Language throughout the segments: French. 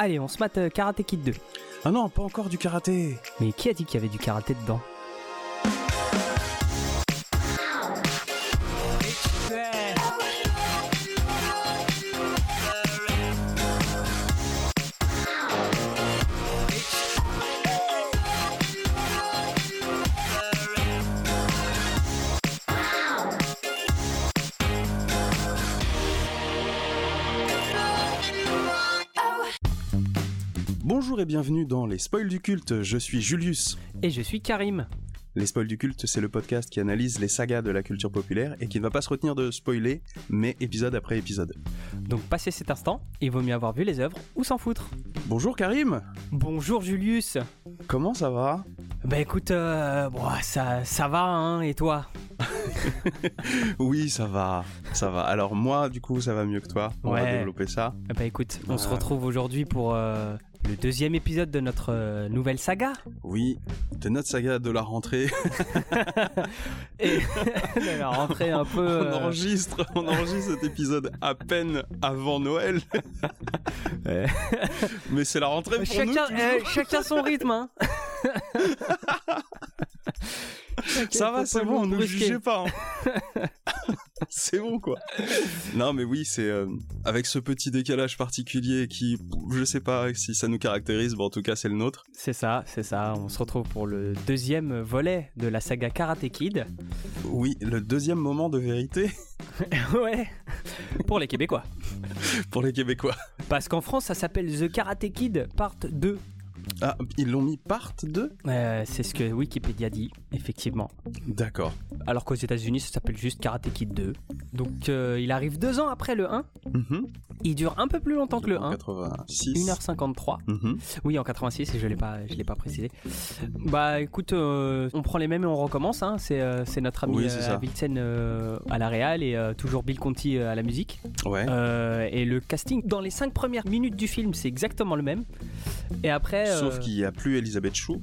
Allez, on se mate euh, Karate Kid 2. Ah non, pas encore du karaté. Mais qui a dit qu'il y avait du karaté dedans? Bienvenue dans les spoils du culte. Je suis Julius. Et je suis Karim. Les spoils du culte, c'est le podcast qui analyse les sagas de la culture populaire et qui ne va pas se retenir de spoiler, mais épisode après épisode. Donc passé cet instant, il vaut mieux avoir vu les œuvres ou s'en foutre. Bonjour Karim. Bonjour Julius. Comment ça va? Bah écoute, euh, bon, ça, ça va, hein, et toi? Oui, ça va, ça va. Alors moi, du coup, ça va mieux que toi? On va développer ça. Bah écoute, on se Ouais. retrouve aujourd'hui pour euh, le deuxième épisode de notre euh, nouvelle saga. Oui, de notre saga de la rentrée, Et de la rentrée un peu... on euh, enregistre, on enregistre cet épisode à peine avant Noël. Ouais. Mais c'est la rentrée pour chacun, euh, chacun son rythme, hein. Ça va, c'est nous bon, ne brusquer. jugez pas. hein. c'est bon quoi. Non mais oui, c'est euh, avec ce petit décalage particulier qui, je sais pas si ça nous caractérise, mais en tout cas c'est le nôtre. C'est ça, c'est ça. On se retrouve pour le deuxième volet de la saga Karate Kid. Oui, le deuxième moment de vérité ouais. Pour les Québécois. pour les Québécois. Parce qu'en France, ça s'appelle The Karate Kid Part 2. Ah, ils l'ont mis part 2 Euh, c'est ce que Wikipédia dit, effectivement. D'accord. Alors qu'aux États-Unis, ça s'appelle juste Karate Kid 2. Donc euh, il arrive deux ans après le 1. Mhm. Il dure un peu plus longtemps que le En 1. 86. 1h53. Mhm. Oui, en 86, et je je l'ai pas précisé. Bah écoute, euh, on prend les mêmes et on recommence. Hein. C'est, euh, notre ami Oui, à la réal et toujours Bill Conti à la musique. Ouais. Et le casting dans les 5 premières minutes du film, c'est exactement le même. Et après, Sauf qu'il n'y a plus Elisabeth Chou.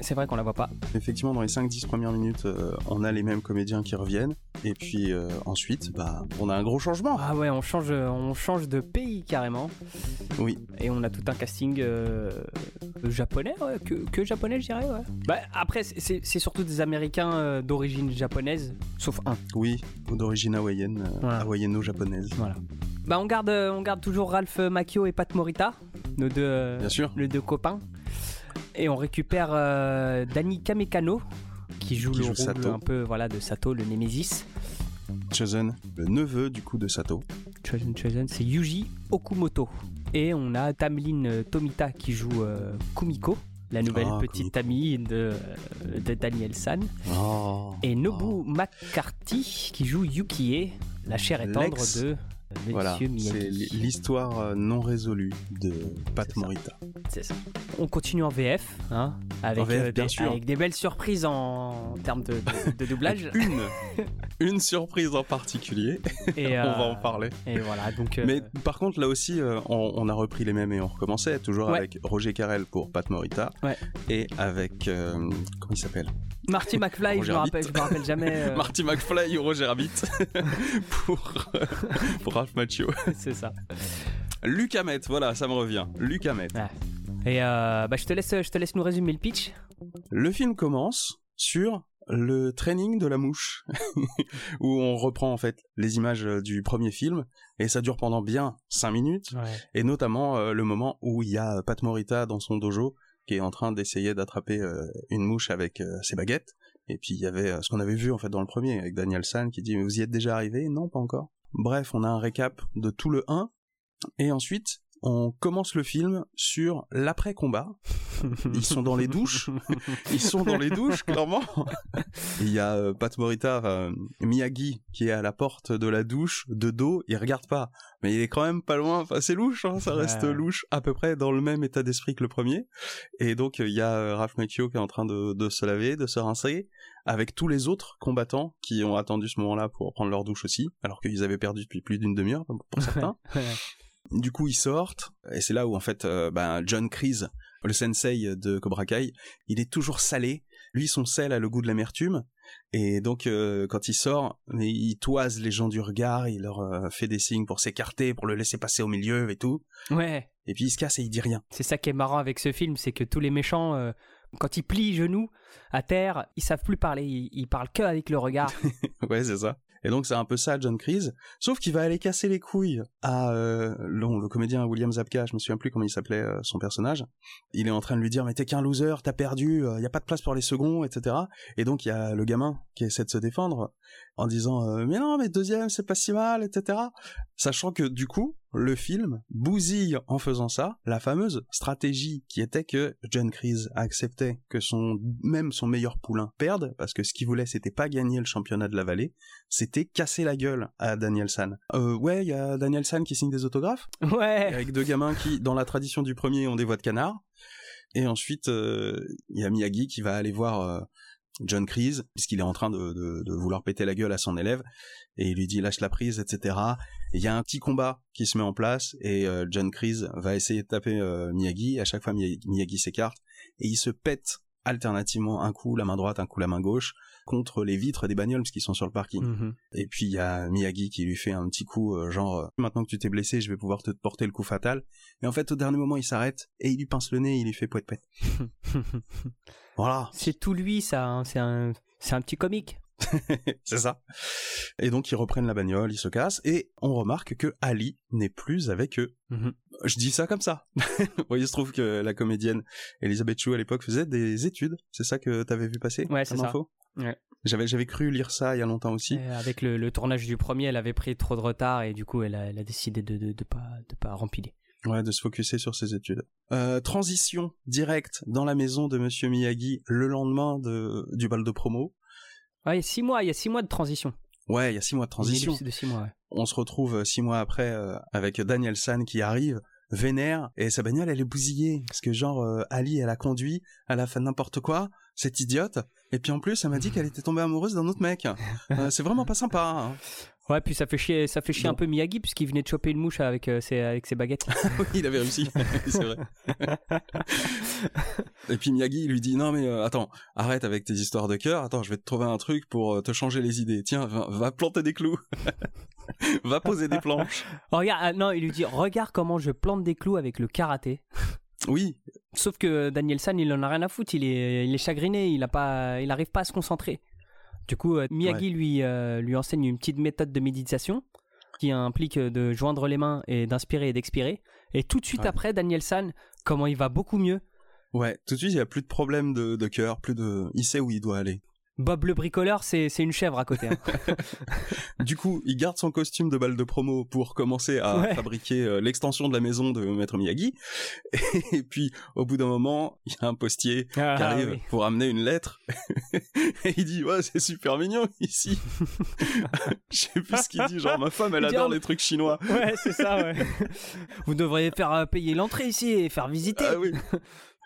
C'est vrai qu'on la voit pas. Effectivement, dans les 5-10 premières minutes, euh, on a les mêmes comédiens qui reviennent. Et puis euh, ensuite, bah, on a un gros changement. Ah ouais, on change, on change de pays carrément. Oui. Et on a tout un casting euh, japonais, ouais, que, que japonais, je dirais. Ouais. Bah, après, c'est- surtout des Américains d'origine japonaise, sauf un. Oui, d'origine hawaïenne, Voilà. hawaïeno-japonaise. Voilà. Bah, on garde, on garde toujours Ralph Macchio et Pat Morita, nos deux, Bien sûr. les deux copains. Et on récupère euh, Danny Kamekano, qui joue Qui le joue rôle Sato. un peu voilà, de Sato, le Némésis. Chosen, le neveu du coup de Sato. Chosen Chosen, c'est Yuji Okumoto. Et on a Tamlin euh, Tomita qui joue euh, Kumiko, la nouvelle Ah, petite amie de, euh, de Daniel San. Oh. Et Nobu McCarthy qui joue Yukie, la chair et tendre de euh, Voilà, c'est l'histoire euh, non résolue de Pat. Morita. C'est ça. On continue en VF, hein, avec, En VF, euh, bien des, sûr. avec des belles surprises en, termes de, de- de doublage. Une, une surprise en particulier, et, on va euh, en parler. Et voilà, donc. euh, Mais par contre, là aussi, euh, on, on a repris les mêmes et on recommençait, toujours Ouais. avec Roger Carrel pour Pat Morita Ouais. et avec. euh, comment il s'appelle? Marty McFly, je me rappelle, je me rappelle jamais. euh, Marty McFly ou Roger Rabbit pour, euh, pour Ralph Macchio. c'est ça. Luc Hamet, voilà, ça me revient. Luc Hamet. Et euh, bah, je te laisse, je te laisse nous résumer le pitch. Le film commence sur le training de la mouche, où on reprend en fait les images euh, du premier film, et ça dure pendant bien 5 minutes, et notamment euh, le moment où il y a Pat Morita dans son dojo, qui est en train d'essayer d'attraper euh, une mouche avec euh, ses baguettes, et puis il y avait ce qu'on avait vu en fait dans le premier, avec Daniel San qui dit « Mais vous y êtes déjà arrivé Non, pas encore. » Bref, on a un récap de tout le 1, et ensuite... On commence le film sur l'après-combat. Ils sont dans les douches. Ils sont dans les douches, clairement. Il y a euh, Pat Morita, euh, Miyagi, qui est à la porte de la douche, de dos, il regarde pas. Mais il est quand même pas loin, enfin c'est louche, hein, ça reste Ouais. louche, à peu près dans le même état d'esprit que le premier. Et donc euh, il y a Ralph Macchio qui est en train de, de se laver, de se rincer, avec tous les autres combattants qui ont attendu ce moment-là pour prendre leur douche aussi, alors qu'ils avaient perdu depuis plus d'une demi-heure pour certains. Du coup, ils sortent, et c'est là où en fait, euh, ben, John Kreese, le sensei de Cobra Kai, il est toujours salé. Lui, son sel a le goût de l'amertume, et donc euh, quand il sort, il toise les gens du regard, il leur euh, fait des signes pour s'écarter, pour le laisser passer au milieu et tout. Ouais. et puis il se casse et il dit rien. C'est ça qui est marrant avec ce film, c'est que tous les méchants, quand ils plient genoux à terre, ils savent plus parler, ils, ils parlent que avec le regard. ouais, c'est ça. Et donc c'est un peu ça John Kreese, sauf qu'il va aller casser les couilles à euh, le, comédien William Zabka, je me souviens plus comment il s'appelait euh, son personnage. Il est en train de lui dire mais t'es qu'un loser, t'as perdu, il euh, y a pas de place pour les seconds, etc. Et donc il y a le gamin qui essaie de se défendre en disant euh, mais non mais deuxième c'est pas si mal, etc. Sachant que du coup le film bousille en faisant ça la fameuse stratégie qui était que John Kreese acceptait que son même son meilleur poulain perde parce que ce qu'il voulait c'était pas gagner le championnat de la vallée, c'était casser la gueule à Daniel San. Euh, ouais, il y a Daniel San qui signe des autographes. Ouais. Avec deux gamins qui dans la tradition du premier ont des voix de canard. Et ensuite il y a Miyagi qui va aller voir John Kreese, puisqu'il est en train de, vouloir péter la gueule à son élève, et il lui dit lâche la prise, etc. Il y a un petit combat qui se met en place, et euh, John Kreese va essayer de taper euh, Miyagi, à chaque fois Miyagi, s'écarte, et il se pète alternativement un coup la main droite, un coup la main gauche, contre les vitres des bagnoles qui sont sur le parking. Mm-hmm. Et puis il y a Miyagi qui lui fait un petit coup euh, genre maintenant que tu t'es blessé, je vais pouvoir te porter le coup fatal. Et en fait au dernier moment il s'arrête et il lui pince le nez, et il lui fait poète poète. voilà. C'est tout lui ça, hein. c'est un c'est un petit comique. c'est ça. Et donc ils reprennent la bagnole, ils se cassent et on remarque que Ali n'est plus avec eux. Mm-hmm. Je dis ça comme ça. bon, il se trouve que la comédienne Elisabeth Chou à l'époque faisait des études. C'est ça que t'avais vu passer Ouais, c'est ça. Info? Ouais. J'avais j'avais cru lire ça il y a longtemps aussi. Et avec le, le, tournage du premier, elle avait pris trop de retard et du coup elle a, elle a décidé de, de de pas de pas rempiler. Ouais, de se focuser sur ses études. Euh, transition directe dans la maison de Monsieur Miyagi le lendemain de, du bal de promo. Ouais, il y a six mois, il y a six mois de transition. Ouais, il y a six mois de transition. De six mois, ouais. On se retrouve six mois après euh, avec Daniel San qui arrive, vénère, et sa bagnole elle est bousillée. Parce que genre, euh, Ali elle a conduit, elle a fait n'importe quoi, cette idiote, et puis en plus elle m'a dit qu'elle était tombée amoureuse d'un autre mec. Euh, c'est vraiment pas sympa. Hein. Ouais, puis ça fait chier, ça fait chier un peu Miyagi puisqu'il venait de choper une mouche avec euh, ses avec ses baguettes. oui, il avait réussi, c'est vrai. Et puis Miyagi il lui dit non mais euh, attends, arrête avec tes histoires de cœur. Attends, je vais te trouver un truc pour euh, te changer les idées. Tiens, va, va planter des clous. va poser des planches. Oh, regarde, ah, non, il lui dit regarde comment je plante des clous avec le karaté. Oui. Sauf que Daniel San, il en a rien à foutre. Il est, il est chagriné. Il a pas, il arrive pas à se concentrer. Du coup, euh, Miyagi Ouais. lui, euh, lui enseigne une petite méthode de méditation qui implique de joindre les mains et d'inspirer et d'expirer. Et tout de suite Ouais. après, Daniel San, comment il va beaucoup mieux. Ouais, tout de suite il y a plus de problème de, de cœur, plus de, il sait où il doit aller. Bob le bricoleur, c'est une chèvre à côté. hein. Du coup, il garde son costume de balle de promo pour commencer à Ouais. fabriquer euh, l'extension de la maison de Maître Miyagi. Et puis, au bout d'un moment, il y a un postier qui Ah, arrive oui. pour amener une lettre. Et il dit, ouais, c'est super mignon ici. Je sais plus ce qu'il dit, genre, ma femme, elle adore ah, les trucs chinois. Ouais, c'est ça, ouais. Vous devriez faire euh, payer l'entrée ici et faire visiter. Ah oui.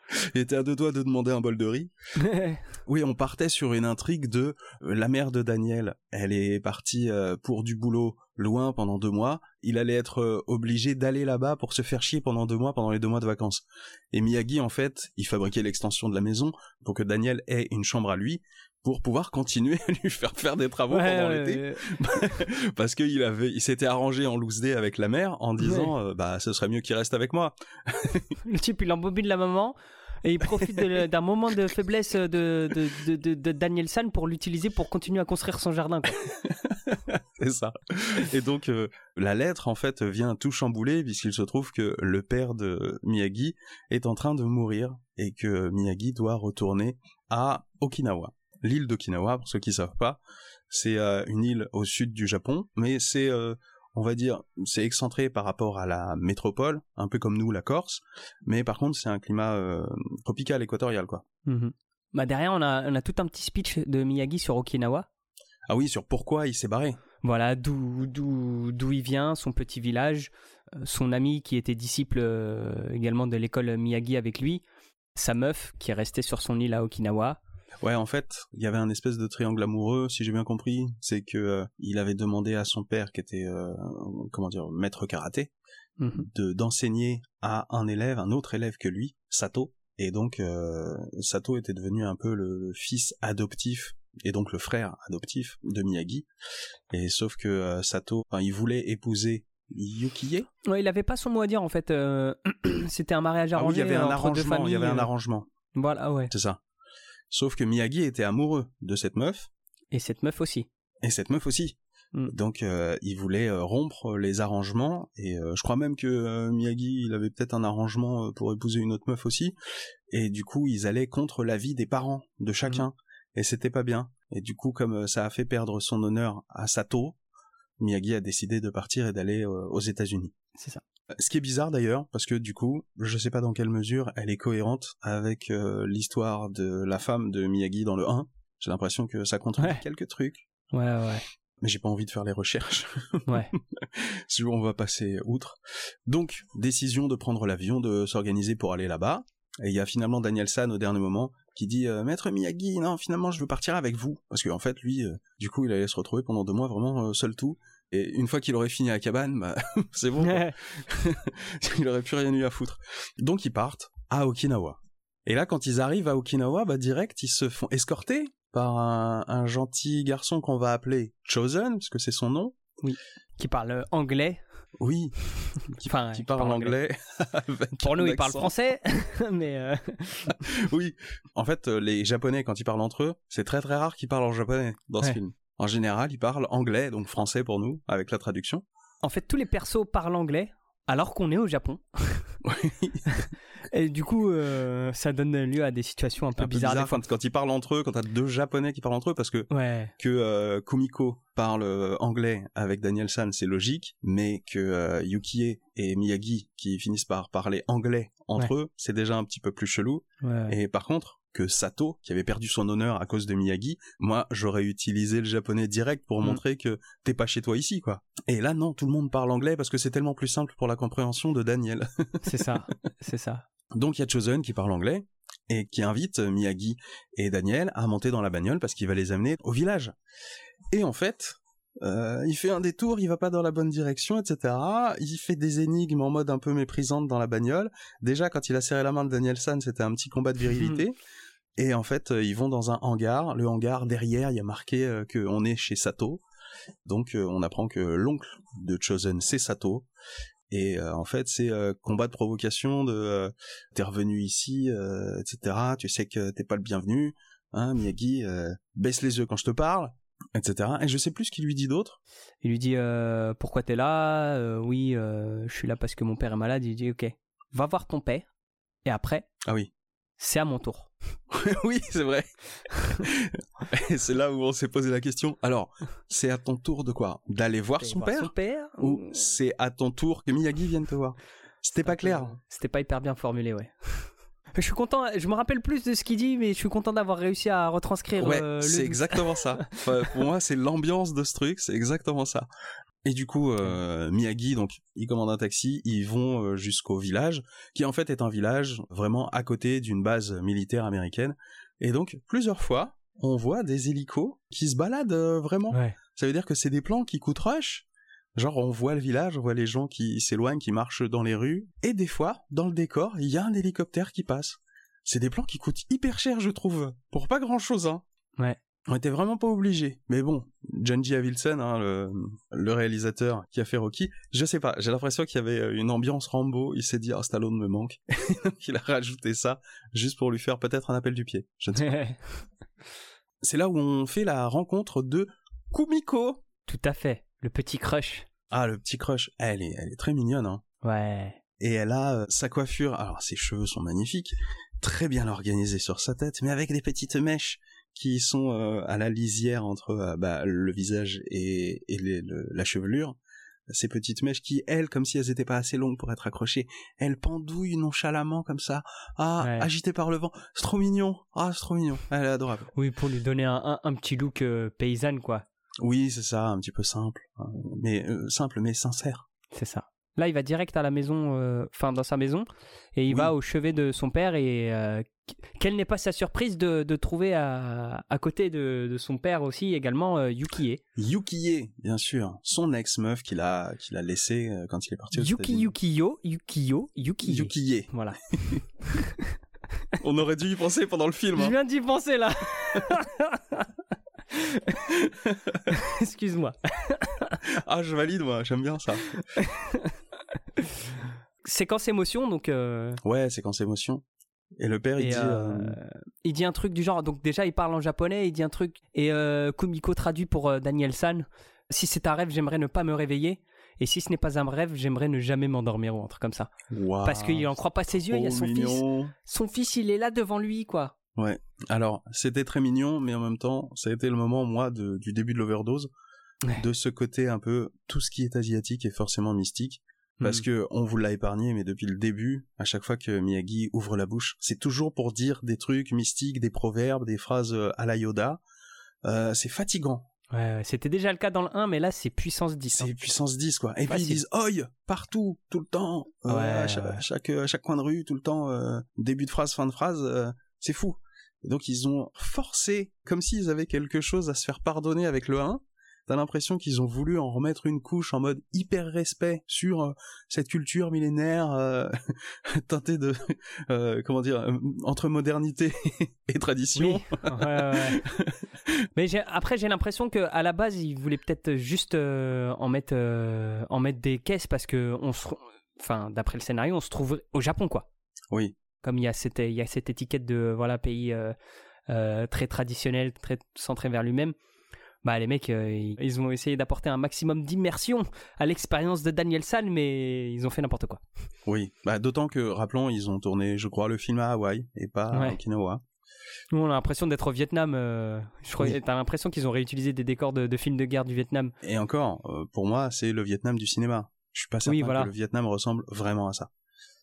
Il était à deux doigts de demander un bol de riz. Oui, on partait sur une intrigue de euh, la mère de Daniel. Elle est partie euh, pour du boulot loin pendant deux mois. Il allait être euh, obligé d'aller là-bas pour se faire chier pendant deux mois, pendant les deux mois de vacances. Et Miyagi, en fait, il fabriquait l'extension de la maison pour que Daniel ait une chambre à lui pour pouvoir continuer à lui faire faire des travaux Ouais, pendant ouais, l'été ouais. parce qu'il avait il s'était arrangé en loose day avec la mère en disant euh, bah ce serait mieux qu'il reste avec moi Le type, il embobine la maman et il profite d'un moment de faiblesse de, de, Daniel San pour l'utiliser pour continuer à construire son jardin. C'est ça. Et donc euh, la lettre en fait vient tout chambouler puisqu'il se trouve que le père de Miyagi est en train de mourir et que Miyagi doit retourner à Okinawa. L'île d'Okinawa, pour ceux qui savent pas, c'est euh, une île au sud du Japon, mais c'est euh, on va dire c'est excentré par rapport à la métropole, un peu comme nous la Corse, mais par contre c'est un climat euh, tropical équatorial quoi. Bah derrière, on a, on a tout un petit speech de Miyagi sur Okinawa. Ah oui, sur pourquoi il s'est barré. Voilà, d'où d'où d'où il vient, son petit village, euh, son ami qui était disciple euh, également de l'école Miyagi avec lui, sa meuf qui est restée sur son île à Okinawa. Ouais, en fait, il y avait un espèce de triangle amoureux, si j'ai bien compris. C'est que euh, il avait demandé à son père, qui était euh, comment dire maître karaté, Mhm. de d'enseigner à un élève, un autre élève que lui, Sato. Et donc euh, Sato était devenu un peu le, fils adoptif et donc le frère adoptif de Miyagi. Et sauf que Sato, il voulait épouser Yukie Ouais, il avait pas son mot à dire en fait. C'était un mariage arrangé. Ah oui, il y avait un arrangement. il y avait un arrangement. Voilà, ouais. C'est ça. Sauf que Miyagi était amoureux de cette meuf. Et cette meuf aussi. Et cette meuf aussi. Mm. Donc euh, il voulait euh, rompre les arrangements et euh, je crois même que Miyagi il avait peut-être un arrangement pour épouser une autre meuf aussi et du coup ils allaient contre l'avis des parents de chacun mm. et c'était pas bien et du coup comme ça a fait perdre son honneur à Sato Miyagi a décidé de partir et d'aller aux États-Unis. C'est ça. Ce qui est bizarre d'ailleurs, parce que du coup, je sais pas dans quelle mesure elle est cohérente avec l'histoire de la femme de Miyagi dans le 1. J'ai l'impression que ça contredit quelques trucs. Ouais, ouais mais j'ai pas envie de faire les recherches. Ouais. On va passer outre. Donc, décision de prendre l'avion, de s'organiser pour aller là-bas. Et il y a finalement Daniel San au dernier moment qui dit euh, Maître Miyagi, non, finalement, je veux partir avec vous. Parce qu'en en fait, lui, euh, du coup, il allait se retrouver pendant deux mois vraiment euh, seul tout. Et une fois qu'il aurait fini à cabane, bah, c'est bon. il aurait plus rien eu à foutre. Donc, ils partent à Okinawa. Et là, quand ils arrivent à Okinawa, bah, direct, ils se font escorter par un, gentil garçon qu'on va appeler Chosen, parce que c'est son nom. Oui. Qui parle euh, anglais. Oui. Qui, enfin, qui parle, anglais. Pour nous, il parle français, mais. Euh, oui. En fait, euh, les Japonais, quand ils parlent entre eux, c'est très très rare qu'ils parlent en japonais dans ce film. En général, ils parlent anglais, donc français pour nous, avec la traduction. En fait, tous les persos parlent anglais, alors qu'on est au Japon. Et du coup, euh, ça donne lieu à des situations un peu bizarres. Quand, ils parlent entre eux, quand t'as deux Japonais qui parlent entre eux, parce que que euh, Kumiko parle euh, anglais avec Daniel San, c'est logique, mais que Yukie et Miyagi qui finissent par parler anglais entre eux, c'est déjà un petit peu plus chelou. Et par contre, que Sato, qui avait perdu son honneur à cause de Miyagi, moi j'aurais utilisé le japonais direct pour mm. montrer que t'es pas chez toi ici, quoi. Et là non, tout le monde parle anglais parce que c'est tellement plus simple pour la compréhension de Daniel. c'est ça, c'est ça. Donc il y a Chosen qui parle anglais et qui invite Miyagi et Daniel à monter dans la bagnole parce qu'il va les amener au village. Et en fait, euh, il fait un détour, il va pas dans la bonne direction, etc. Il fait des énigmes en mode un peu méprisante dans la bagnole. Déjà, quand il a serré la main de Daniel San, c'était un petit combat de virilité. Et en fait, euh, ils vont dans un hangar. Le hangar derrière, il y a marqué euh, qu'on est chez Sato. Donc, euh, on apprend que l'oncle de Chosen, c'est Sato. Et en fait, c'est combat de provocation de t'es revenu ici, etc. Tu sais que t'es pas le bienvenu, hein, Miyagi. baisse les yeux quand je te parle, etc. Et je sais plus ce qu'il lui dit d'autre. Il lui dit pourquoi t'es là Oui, je suis là parce que mon père est malade. Il dit ok, va voir ton père. Et après, ah oui, c'est à mon tour. oui, c'est vrai. c'est là où on s'est posé la question. Alors, c'est à ton tour de quoi? D'aller voir, son, père Ou c'est à ton tour que Miyagi vienne te voir? C'était pas clair. C'était pas hyper bien formulé, ouais. Je suis content, je me rappelle plus de ce qu'il dit, mais je suis content d'avoir réussi à retranscrire. Ouais, euh, c'est exactement ça. pour moi, c'est l'ambiance de ce truc, c'est exactement ça. Et du coup, euh, Miyagi, donc, il commande un taxi, ils vont euh, jusqu'au village, qui en fait est un village vraiment à côté d'une base militaire américaine. Et donc, plusieurs fois, on voit des hélicos qui se baladent euh, vraiment. Ça veut dire que c'est des plans qui coûtent rush. Genre, on voit le village, on voit les gens qui s'éloignent, qui marchent dans les rues. Et des fois, dans le décor, il y a un hélicoptère qui passe. C'est des plans qui coûtent hyper cher, je trouve. Pour pas grand chose, hein. Ouais. On était vraiment pas obligé. Mais bon, Junji Avilson, hein, le, réalisateur qui a fait Rocky, je sais pas, j'ai l'impression qu'il y avait euh, une ambiance Rambo, il s'est dit, ah, Stallone me manque. il a rajouté ça, juste pour lui faire peut-être un appel du pied. Je ne sais pas. C'est là où on fait la rencontre de Kumiko. Tout à fait, le petit crush. Ah, le petit crush. Elle est, elle est très mignonne, hein. Ouais. Et elle a euh, sa coiffure, alors ses cheveux sont magnifiques, très bien organisés sur sa tête, mais avec des petites mèches qui sont euh, à la lisière entre euh, bah, le visage et, la chevelure, ces petites mèches qui, elles, comme si elles étaient pas assez longues pour être accrochées, elles pendouillent nonchalamment comme ça, ah, agitées par le vent, c'est trop mignon, ah, c'est trop mignon, elle est adorable. Oui, pour lui donner un, un, petit look euh, paysanne, quoi. Oui, c'est ça, un petit peu simple, hein, mais simple mais sincère. C'est ça. Là, il va direct à la maison, enfin dans sa maison, et il va au chevet de son père et quelle n'est pas sa surprise de, trouver à, côté de, son père aussi également euh, Yukie. Yukie, bien sûr, son ex-meuf qu'il a, qu'il a laissé euh, quand il est parti aux Yuki Yukio, Yukio, Yukie. Yukie. Voilà. On aurait dû y penser pendant le film. Je hein. viens d'y penser là. Excuse-moi. ah, je valide, moi, j'aime bien ça. séquence émotion, donc. Euh... Ouais, séquence émotion. Et le père, il dit. Euh, euh, il dit un truc du genre. Donc, déjà, il parle en japonais, il dit un truc. Et euh, Kumiko traduit pour Daniel San Si c'est un rêve, j'aimerais ne pas me réveiller. Et si ce n'est pas un rêve, j'aimerais ne jamais m'endormir ou un truc comme ça. Parce qu'il en croit pas ses yeux, il y a son fils. Son fils, il est là devant lui, quoi. Ouais. Alors, c'était très mignon, mais en même temps, ça a été le moment, moi, du début de l'overdose. De ce côté un peu, tout ce qui est asiatique est forcément mystique. Parce hmm. que on vous l'a épargné, mais depuis le début, à chaque fois que Miyagi ouvre la bouche, c'est toujours pour dire des trucs mystiques, des proverbes, des phrases euh, à la Yoda. Euh, c'est fatigant. Ouais, c'était déjà le cas dans le 1, mais là c'est puissance 10. Hein. C'est puissance 10 quoi. Et puis ils disent oi partout, tout le temps, euh, à, chaque, à, chaque, coin de rue, tout le temps, début de phrase, fin de phrase, c'est fou. donc ils ont forcé, comme s'ils avaient quelque chose à se faire pardonner avec le 1, T'as l'impression qu'ils ont voulu en remettre une couche en mode hyper respect sur euh, cette culture millénaire euh, teintée de euh, comment dire entre modernité et tradition. Mais après j'ai l'impression que à la base ils voulaient peut-être juste en mettre en mettre des caisses parce que on se enfin d'après le scénario on se trouve au Japon quoi. Oui. Comme il y a cette il y a cette étiquette de voilà pays très traditionnel, très centré vers lui-même bah les mecs euh, ils ont essayé d'apporter un maximum d'immersion à l'expérience de Daniel San mais ils ont fait n'importe quoi. Oui, bah d'autant que rappelons ils ont tourné je crois le film à Hawaï et pas à Okinawa. Nous, on a l'impression d'être au Vietnam. Euh, je crois, t'as l'impression qu'ils ont réutilisé des décors de, films de guerre du Vietnam. Et encore, euh, pour moi, c'est le Vietnam du cinéma. Je suis pas certain que le Vietnam ressemble vraiment à ça.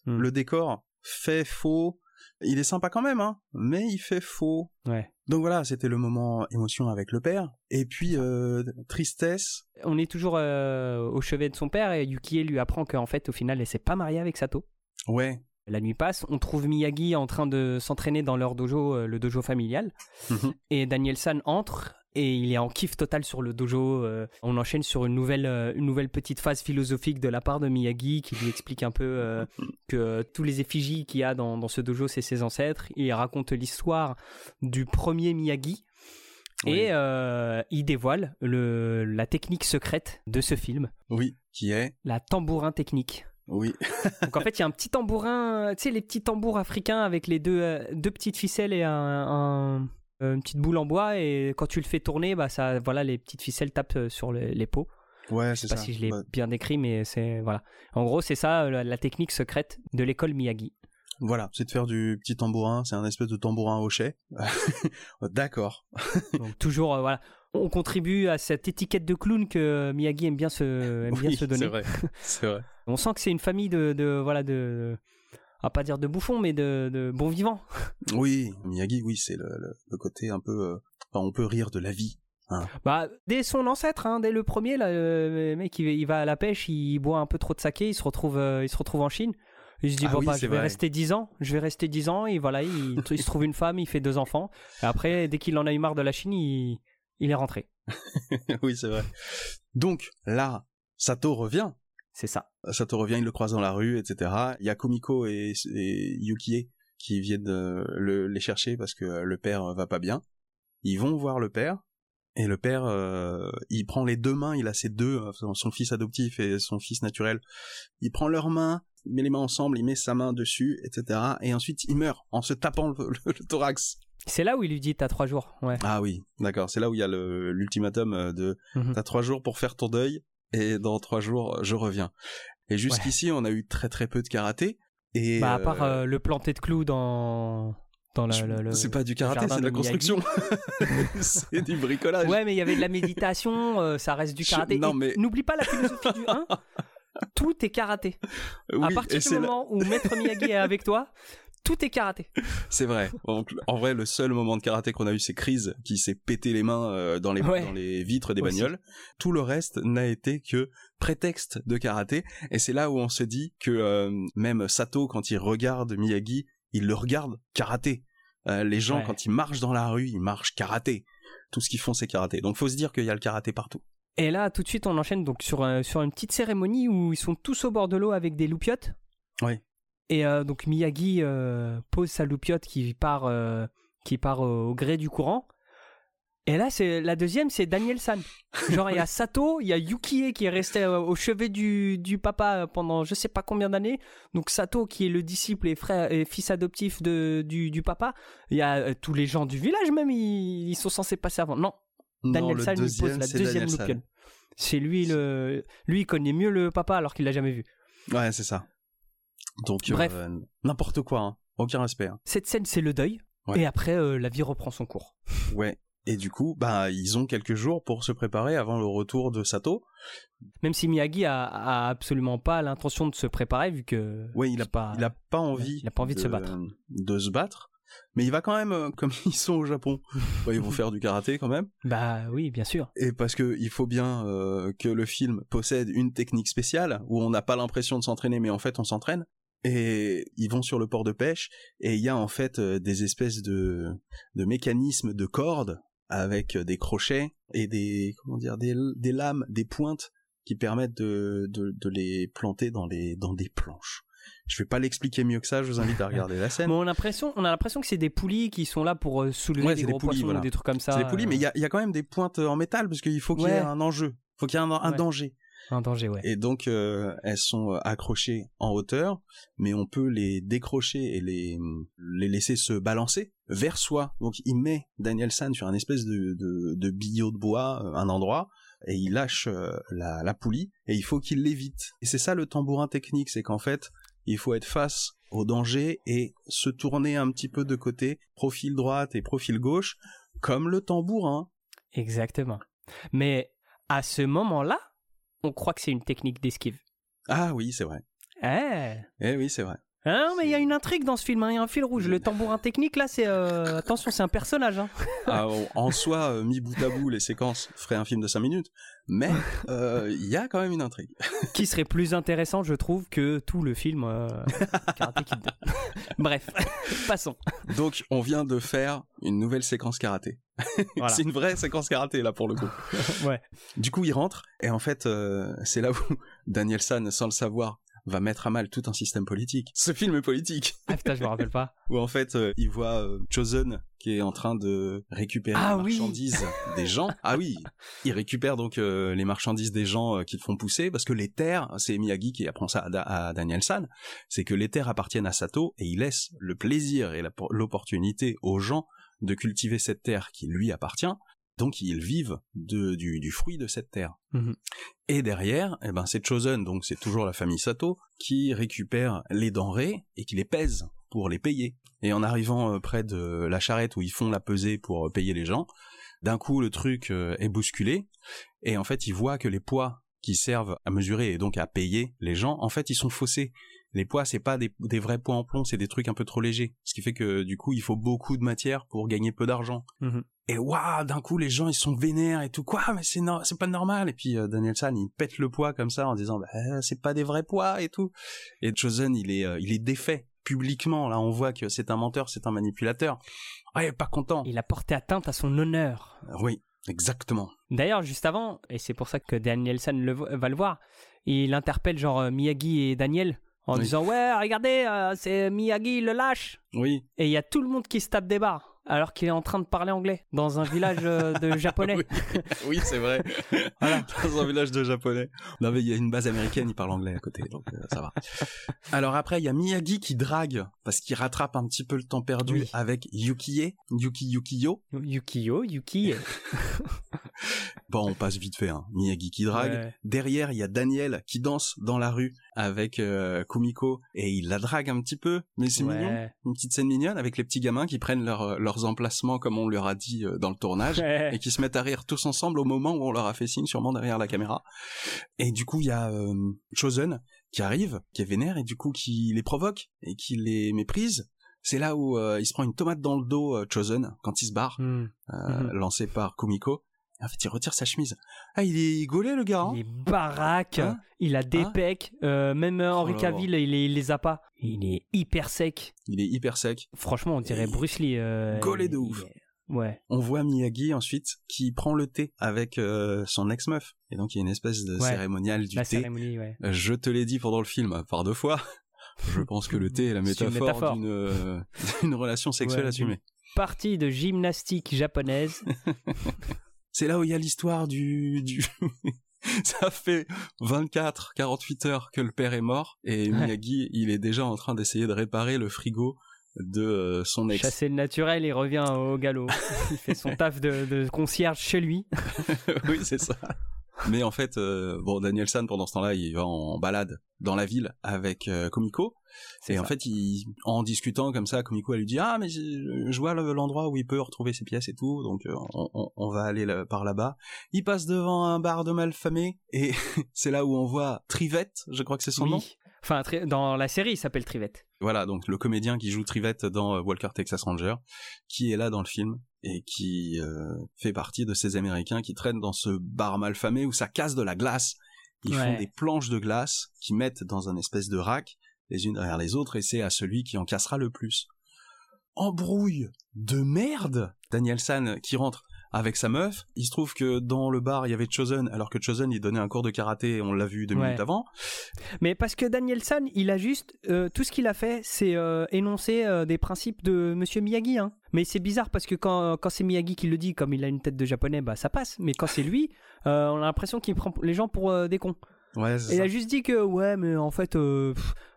Hmm. Le décor fait faux, il est sympa quand même, hein, mais il fait faux. Ouais. Donc voilà, c'était le moment émotion avec le père. Et puis euh, tristesse. On est toujours euh, au chevet de son père et Yukie lui apprend qu'en fait, au final, elle s'est pas mariée avec Sato. Ouais. La nuit passe, on trouve Miyagi en train de s'entraîner dans leur dojo, euh, le dojo familial. Mhm. Et Daniel San entre et il est en kiff total sur le dojo. Euh, on enchaîne sur une nouvelle, euh, une nouvelle petite phase philosophique de la part de Miyagi qui lui explique un peu euh, que tous les effigies qu'il y a dans, ce dojo, c'est ses ancêtres. Il raconte l'histoire du premier Miyagi. Et il dévoile le, la technique secrète de ce film. Oui, qui est La tambourin technique. Oui. Donc en fait, il y a un petit tambourin, tu sais, les petits tambours africains avec les deux, deux petites ficelles et un une petite boule en bois et quand tu le fais tourner, bah ça, voilà, les petites ficelles tapent euh, sur les, pots. Ouais, c'est ça. Je sais pas si je l'ai bien décrit, mais c'est voilà. En gros, c'est ça la, technique secrète de l'école Miyagi. Voilà, c'est de faire du petit tambourin. C'est un espèce de tambourin hochet. D'accord. Donc toujours, euh, voilà, on contribue à cette étiquette de clown que Miyagi aime bien se, aime bien se donner. C'est vrai. C'est vrai. on sent que c'est une famille de, de voilà de à pas dire de bouffon, mais de, de bon vivant. Oui, Miyagi, oui, c'est le, le, côté un peu. Euh, on peut rire de la vie. Hein. Bah, dès son ancêtre, hein, dès le premier, là, le mec, il, va à la pêche, il boit un peu trop de saké, il se retrouve, euh, il se retrouve en Chine. Il se dit, ah bon, bah, je vais rester 10 ans, je vais rester 10 ans, et voilà, il, il se trouve une femme, il fait deux enfants. Et après, dès qu'il en a eu marre de la Chine, il, il est rentré. oui, c'est vrai. Donc, là, Sato revient c'est ça. Ça te revient, il le croise dans la rue, etc. Il y a Komiko et, Yukie qui viennent le, les chercher parce que le père va pas bien. Ils vont voir le père et le père, euh, il prend les deux mains, il a ses deux, son fils adoptif et son fils naturel. Il prend leurs mains, il met les mains ensemble, il met sa main dessus, etc. Et ensuite il meurt en se tapant le, thorax. C'est là où il lui dit t'as trois jours. Ouais. Ah oui, d'accord. C'est là où il y a l'ultimatum de mhm. t'as trois jours pour faire ton deuil et dans trois jours, je reviens. Et jusqu'ici, on a eu très très peu de karaté. Et bah, à part euh, euh, le planté de clous dans c'est pas du karaté, c'est de la construction. c'est du bricolage. Ouais, mais il y avait de la méditation, euh, ça reste du karaté. Non, mais... N'oublie pas la philosophie du 1. Tout est karaté. à partir du moment où Maître Miyagi est avec toi, tout est karaté. C'est vrai. en vrai, le seul moment de karaté qu'on a eu, c'est Chris qui s'est pété les mains euh, dans les, dans les vitres des bagnoles. Tout le reste n'a été que prétexte de karaté. Et c'est là où on se dit que euh, même Sato, quand il regarde Miyagi, il le regarde karaté. Euh, les gens, quand ils marchent dans la rue, ils marchent karaté. Tout ce qu'ils font, c'est karaté. Donc faut se dire qu'il y a le karaté partout. Et là, tout de suite, on enchaîne donc sur, sur une petite cérémonie où ils sont tous au bord de l'eau avec des loupiottes. Oui. Et euh, donc Miyagi euh, pose sa loupiote qui part, euh, qui part au gré du courant. Et là, c'est la deuxième, c'est Daniel San. Genre, il y a Sato, il y a Yukie qui est resté au chevet du, du papa pendant je sais pas combien d'années. Donc Sato, qui est le disciple et frère et fils adoptif de, du, du papa. Il y a tous les gens du village même, ils, sont censés passer avant. Non, Daniel San pose la deuxième loupiote. C'est lui le, lui il connaît mieux le papa alors qu'il l'a jamais vu. Ouais, c'est ça. Donc bref, euh, n'importe quoi, hein. aucun respect. Hein. Cette scène, c'est le deuil. Et après, la vie reprend son cours. Ouais, et du coup, bah, ils ont quelques jours pour se préparer avant le retour de Sato. Même si Miyagi a, absolument pas l'intention de se préparer, vu que. Oui, il a pas, il a pas envie. Il a pas envie de, se battre. De se battre. Mais il va quand même, euh, comme ils sont au Japon, ils vont faire du karaté quand même. Bah oui, bien sûr. Et parce que il faut bien euh, que le film possède une technique spéciale où on n'a pas l'impression de s'entraîner, mais en fait on s'entraîne et ils vont sur le port de pêche et il y a en fait euh, des espèces de, de mécanismes de cordes avec euh, des crochets et des comment dire des, des lames, des pointes qui permettent de, de, de, les planter dans les dans des planches. Je vais pas l'expliquer mieux que ça, je vous invite à regarder la scène. on a l'impression on a l'impression que c'est des poulies qui sont là pour euh, soulever des gros poulies, poissons des trucs comme ça. C'est des poulies mais il y a, y a quand même des pointes en métal parce qu'il faut qu'il y ait un enjeu, il faut qu'il y ait un, un danger. Un danger, ouais. Et donc euh, elles sont euh, accrochées en hauteur, mais on peut les décrocher et les les laisser se balancer vers soi. Donc il met Daniel San sur un espèce de de, de billot de bois, euh, un endroit, et il lâche la, la poulie et il faut qu'il l'évite. Et c'est ça le tambourin technique, c'est qu'en fait il faut être face au danger et se tourner un petit peu de côté, profil droite et profil gauche, comme le tambourin. Exactement. Mais à ce moment-là, on croit que c'est une technique d'esquive. Ah oui, c'est vrai. Eh. eh oui, c'est vrai. Ah mais il y a une intrigue dans ce film, hein. il y a un fil rouge. Le tambourin technique, là, c'est... Euh, attention, c'est un personnage. Hein. Ah, en soi, euh, mis bout à bout, les séquences feraient un film de 5 minutes, mais euh, il y a quand même une intrigue. Qui serait plus intéressant, je trouve, que tout le film Karate Kid Bref, passons. Donc, on vient de faire une nouvelle séquence karaté. c'est une vraie séquence karaté, là, pour le coup. ouais. Du coup, il rentre, et en fait, c'est là où Daniel San, sans le savoir, va mettre à mal tout un système politique. Ce film est politique. Ah putain, je me rappelle pas. Où en fait, euh, il voit euh, Chosen qui est en train de récupérer ah, les marchandises des gens. Ah oui, il récupère donc euh, les marchandises des gens qui le font pousser parce que les terres, c'est Miyagi qui apprend ça à, à Daniel San, c'est que les terres appartiennent à Sato et il laisse le plaisir et l'opportunité aux gens de cultiver cette terre qui lui appartient donc ils vivent de, du, du, fruit de cette terre. Mhm. Et derrière, eh ben, c'est Chosen, donc c'est toujours la famille Sato, qui récupère les denrées et qui les pèse pour les payer. Et en arrivant euh, près de la charrette où ils font la pesée pour euh, payer les gens, d'un coup le truc euh, est bousculé, et en fait ils voient que les poids qui servent à mesurer et donc à payer les gens, en fait ils sont faussés les poids c'est pas des, vrais poids en plomb c'est des trucs un peu trop légers ce qui fait que du coup il faut beaucoup de matière pour gagner peu d'argent mhm. Et waouh d'un coup les gens ils sont vénères et tout. Quoi mais c'est c'est pas normal. Et puis euh, Daniel San il pète le poids comme ça en disant bah, c'est pas des vrais poids et tout. Et Chosen il est euh, il est défait publiquement. Là on voit que c'est un menteur c'est un manipulateur. Ah il est pas content. Il a porté atteinte à son honneur. Oui Exactement. D'ailleurs, juste avant, et c'est pour ça que Daniel San va le voir, il interpelle genre euh, Miyagi et Daniel en disant ouais regardez euh, c'est Miyagi le lâche. Oui. Et il y a tout le monde qui se tape des barres alors qu'il est en train de parler anglais dans un village euh, de japonais. Oui, c'est vrai. Voilà. dans un village de japonais. Non mais il y a une base américaine il parle anglais à côté donc euh, ça va. Alors après il y a Miyagi qui drague parce qu'il rattrape un petit peu le temps perdu avec Yukie Yuki Yukiyo Yukiyo Yuki bon on passe vite fait hein. Miyagi qui drague. Derrière il y a Daniel qui danse dans la rue avec euh, Kumiko et il la drague un petit peu, mais c'est mignon, une petite scène mignonne avec les petits gamins qui prennent leur, leurs emplacements comme on leur a dit euh, dans le tournage et qui se mettent à rire tous ensemble au moment où on leur a fait signe sûrement derrière la caméra. Et du coup il y a euh, Chosen qui arrive, qui est vénère et du coup qui les provoque et qui les méprise. C'est là où il se prend une tomate dans le dos, Chosen, quand il se barre, hmm. Mhm. lancé par Kumiko. En fait, il retire sa chemise. Ah, il est gaulé, le gars. Hein il est baraque. Hein il a des hein pecs. Euh, même euh, Henri oh Cavill, il, les a pas. Il est hyper sec. Il est hyper sec. Franchement, on dirait Bruce Lee. Euh, gaulé de ouf. Ouais. On voit Miyagi ensuite qui prend le thé avec son ex-meuf. Et donc il y a une espèce de cérémonial du la thé. Cérémonie, ouais. Je te l'ai dit pendant le film par deux fois. Je pense que le thé est la métaphore, d'une relation sexuelle assumée. partie de gymnastique japonaise. C'est là où il y a l'histoire du, du... ça fait 24, 48 heures que le père est mort et Miyagi, il est déjà en train d'essayer de réparer le frigo de euh, son ex. Chasser le naturel, il revient au galop. il fait son taf de, de concierge chez lui. oui, c'est ça. Mais en fait, euh, bon, Daniel San pendant ce temps-là, il va en balade dans la ville avec euh, Komiko. Et en fait, il, en discutant comme ça, Komiko elle lui dit ah mais je, vois l'endroit où il peut retrouver ses pièces et tout, donc euh, on, on, va aller par là-bas. Il passe devant un bar de malfamés et c'est là où on voit Trivette, je crois que c'est son nom. Enfin, dans la série, il s'appelle Trivette. Voilà, donc le comédien qui joue Trivette dans Walker Texas Ranger, qui est là dans le film et qui euh, fait partie de ces Américains qui traînent dans ce bar malfamé où ça casse de la glace. Ils font des planches de glace qui mettent dans un espèce de rack les unes derrière les autres et c'est à celui qui en cassera le plus. Embrouille de merde Daniel San qui rentre avec sa meuf. Il se trouve que dans le bar, il y avait Chosen, alors que Chosen, il donnait un cours de karaté, on l'a vu deux minutes avant. Mais parce que Daniel San, il a juste... Euh, tout ce qu'il a fait, c'est euh, énoncer euh, des principes de Monsieur Miyagi. Hein. Mais c'est bizarre parce que quand, quand c'est Miyagi qui le dit, comme il a une tête de japonais, bah ça passe. Mais quand c'est lui, on a l'impression qu'il prend les gens pour des cons. Ouais, et il a juste dit que, ouais, mais en fait, il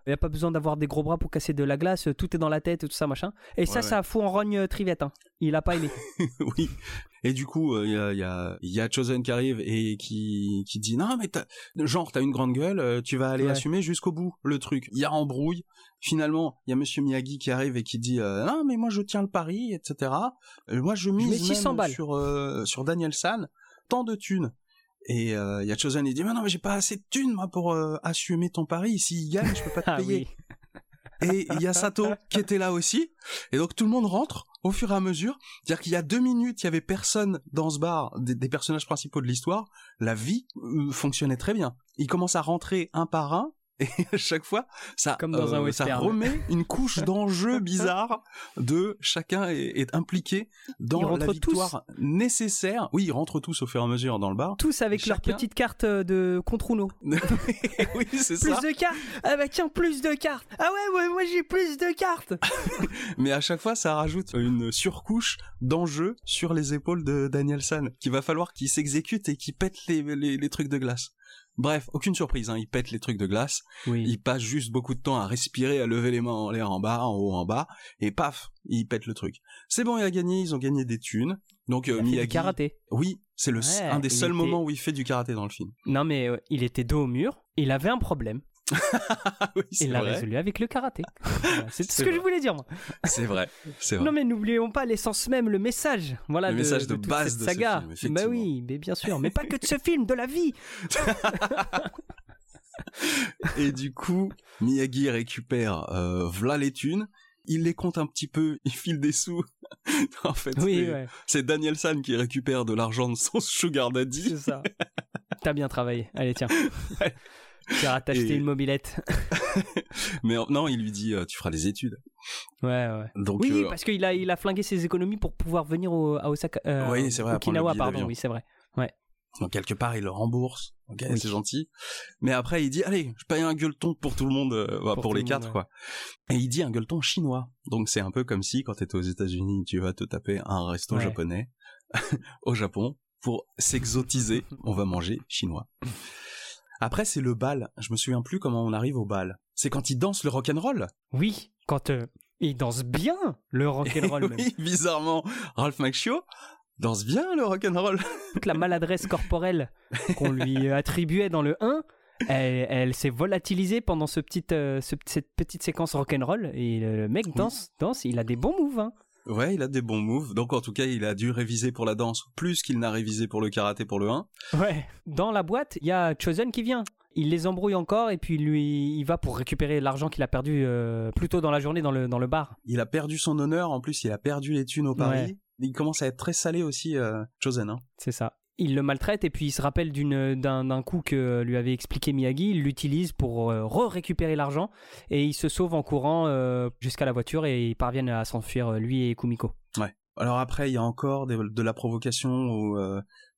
n'y a pas besoin d'avoir des gros bras pour casser de la glace, tout est dans la tête, tout ça, machin. Et ça, ça fout en rogne euh, Trivette. Hein. Il a pas aimé. oui. Et du coup, il euh, y, a, y, a, Chosen qui arrive et qui, qui dit non mais genre t'as une grande gueule, euh, tu vas aller assumer jusqu'au bout le truc. Il y a embrouille. Finalement, il y a Monsieur Miyagi qui arrive et qui dit non mais moi je tiens le pari, etc. moi je mise sur sur Daniel San tant de thunes. Et il euh, y a Chosen, il dit mais non mais j'ai pas assez de thunes moi pour euh, assumer ton pari. S'il gagne, je peux pas te ah payer. Et il y a Sato qui était là aussi. Et donc tout le monde rentre au fur et à mesure. C'est-à-dire qu'il y a deux minutes, il y avait personne dans ce bar, des, personnages principaux de l'histoire. La vie euh, fonctionnait très bien. Ils commencent à rentrer un par un et à chaque fois ça Comme dans un euh, ça remet une couche d'enjeu bizarre de chacun est, impliqué dans la victoire nécessaire. Oui ils rentrent tous au fur et à mesure dans le bar. Tous avec leur petite carte euh, de contre Uno oui c'est ça. plus de cartes. Ah bah tiens plus de cartes. Ah ouais, moi j'ai plus de cartes. Mais à chaque fois ça rajoute une surcouche d'enjeu sur les épaules de Daniel San qu'il va falloir qu'il s'exécute et qu'il pète les, les trucs de glace Bref, aucune surprise, hein, il pète les trucs de glace, il passe juste beaucoup de temps à respirer, à lever les mains en l'air en bas, en haut, en bas, et paf, il pète le truc. C'est bon, il a gagné, ils ont gagné des thunes. Donc il euh, Miyagi, karaté. Oui, c'est le un des seuls moments où il fait du karaté dans le film. Non mais euh, il était dos au mur, il avait un problème. il l'a résolu avec le karaté. c'est ce que je voulais dire, moi. C'est vrai, c'est vrai. Non, mais n'oublions pas l'essence même, le message. Voilà, le message de, base de saga. Ce film, bah oui, mais bien sûr, mais pas que de ce film, de la vie. Et du coup, Miyagi récupère euh, v'là les thunes. Il les compte un petit peu, il file des sous. en fait, c'est Daniel San qui récupère de l'argent de son sugar daddy. C'est ça. T'as bien travaillé. Allez, tiens. Tu as t'acheter une mobilette. mais non, il lui dit euh, tu feras des études. Ouais, ouais. Donc, oui, euh, parce qu'il a, il a flingué ses économies pour pouvoir venir au, à Osaka. Euh, oui, c'est vrai. Okinawa, pardon. Oui, c'est vrai. Ouais. Donc quelque part, il le rembourse. Ok, c'est gentil. Mais après, il dit allez, je paye un gueuleton pour tout le monde, pour, les quatre, quoi. Et il dit un gueuleton chinois. Donc c'est un peu comme si quand t'étais aux États-Unis, tu vas te taper un resto japonais au Japon pour s'exotiser. on va manger chinois. Après, c'est le bal. Je me souviens plus comment on arrive au bal. C'est quand il danse le rock'n'roll Oui, quand euh, il danse bien le rock'n'roll. oui, bizarrement, Ralph Macchio danse bien le rock'n'roll. Toute la maladresse corporelle qu'on lui attribuait dans le 1, elle, s'est volatilisée pendant ce petit, euh, cette petite séquence rock'n'roll. Et le mec danse, danse, il a des bons moves. Hein. Ouais, il a des bons moves. Donc en tout cas, il a dû réviser pour la danse plus qu'il n'a révisé pour le karaté pour le 1. Ouais. Dans la boîte, il y a Chosen qui vient. Il les embrouille encore et puis lui, il va pour récupérer l'argent qu'il a perdu euh, plus tôt dans la journée dans le, dans le bar. Il a perdu son honneur, en plus il a perdu les thunes au Paris. Il commence à être très salé aussi, euh, Chosen. Hein. C'est ça il le maltraite et puis il se rappelle d'un coup que lui avait expliqué Miyagi, il l'utilise pour euh, re-récupérer l'argent et il se sauve en courant euh, jusqu'à la voiture et ils parviennent à s'enfuir euh, lui et Kumiko. Ouais. Alors après il y a encore de, la provocation où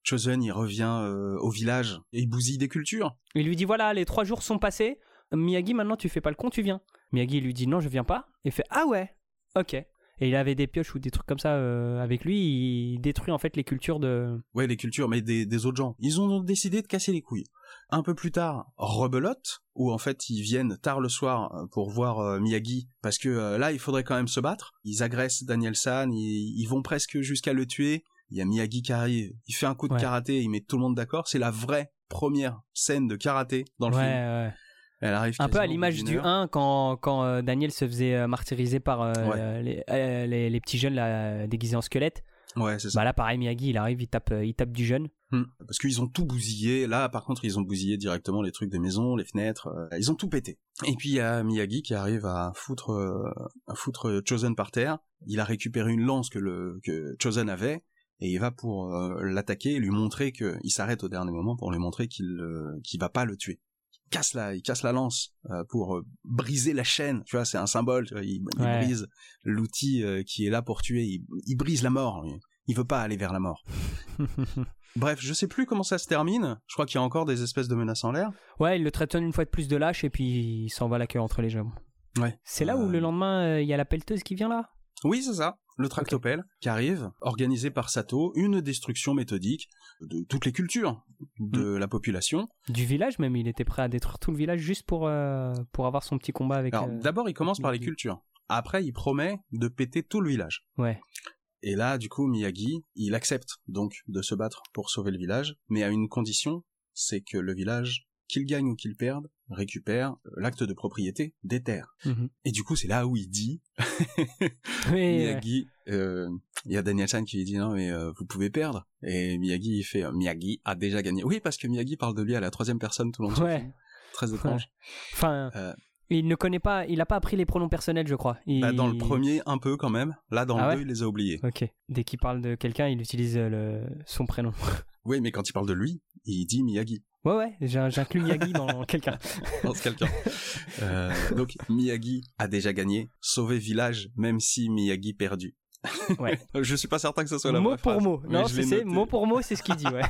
Chosen il revient au village et il bousille des cultures. Il lui dit voilà les trois jours sont passés, Miyagi maintenant tu fais pas le con tu viens. Miyagi lui dit non je viens pas et fait ah ouais ok et il avait des pioches ou des trucs comme ça euh, avec lui, il détruit en fait les cultures de. Ouais, les cultures, mais des, des autres gens. Ils ont décidé de casser les couilles. Un peu plus tard, rebelote, où en fait ils viennent tard le soir euh, pour voir euh, Miyagi, parce que euh, là il faudrait quand même se battre. Ils agressent Daniel San, ils, ils vont presque jusqu'à le tuer. Il y a Miyagi qui arrive, il fait un coup de Ouais. karaté, il met tout le monde d'accord. C'est la vraie première scène de karaté dans le Ouais, film. ouais. Elle arrive Un peu à l'image du heure. 1 quand, quand euh, Daniel se faisait euh, martyriser par euh, Ouais. les, les, les petits jeunes là, déguisés en squelette. Ouais, c'est ça. Bah là, pareil, Miyagi, il arrive, il tape, il tape du jeune. Hmm. Parce qu'ils ont tout bousillé. Là, par contre, ils ont bousillé directement les trucs des maisons, les fenêtres. euh, ils ont tout pété. Et puis il y a Miyagi qui arrive à foutre, euh, à foutre Chosen par terre. Il a récupéré une lance que le que Chosen avait et il va pour euh, l'attaquer et lui montrer que il s'arrête au dernier moment pour lui montrer qu'il qu'il va pas le tuer. Il casse la, il casse la lance euh, pour euh, briser la chaîne. Tu vois, c'est un symbole. tu vois, il, il brise l'outil euh, qui est là pour tuer. Il, il brise la mort. lui. Il veut pas aller vers la mort. Bref, je sais plus comment ça se termine. Je crois qu'il y a encore des espèces de menaces en l'air. ouais, il le traite une fois de plus de lâche et puis il s'en va la queue entre les jambes. Ouais. C'est là où le lendemain, il y a la pelleteuse qui vient là? Oui, c'est ça. Le tractopelle qui arrive, organisé par Sato, une destruction méthodique de toutes les cultures de la population. Du village même, il était prêt à détruire tout le village juste pour, euh, pour avoir son petit combat avec... Alors, euh, d'abord, il commence par les cultures. Après, il promet de péter tout le village. Ouais. Et là, du coup, Miyagi, il accepte donc de se battre pour sauver le village, mais à une condition, c'est que le village, qu'il gagne ou qu'il perde, récupère l'acte de propriété des terres. Mhm. Et du coup, c'est là où il dit, Miyagi, euh, il y a Daniel San qui lui dit non mais euh, vous pouvez perdre. Et Miyagi il fait euh, Miyagi a déjà gagné. Oui parce que Miyagi parle de lui à la troisième personne tout le long. du Ouais. film. Très étrange. Enfin, Euh, il ne connaît pas, il a pas appris les pronoms personnels, je crois. Il- Bah, dans le premier un peu quand même. Là dans Ah le ouais deux il les a oubliés. Ok. Dès qu'il parle de quelqu'un, il utilise euh, le... son prénom. Oui mais quand il parle de lui il dit Miyagi. Ouais, ouais, j'inclus Miyagi dans quelqu'un. dans quelqu'un. Euh, donc Miyagi a déjà gagné. Sauver village même si Miyagi perdu. Ouais. Je suis pas certain que ce soit la mot vraie pour phrase, mot. Non, c'est mot pour mot, c'est ce qu'il dit, ouais.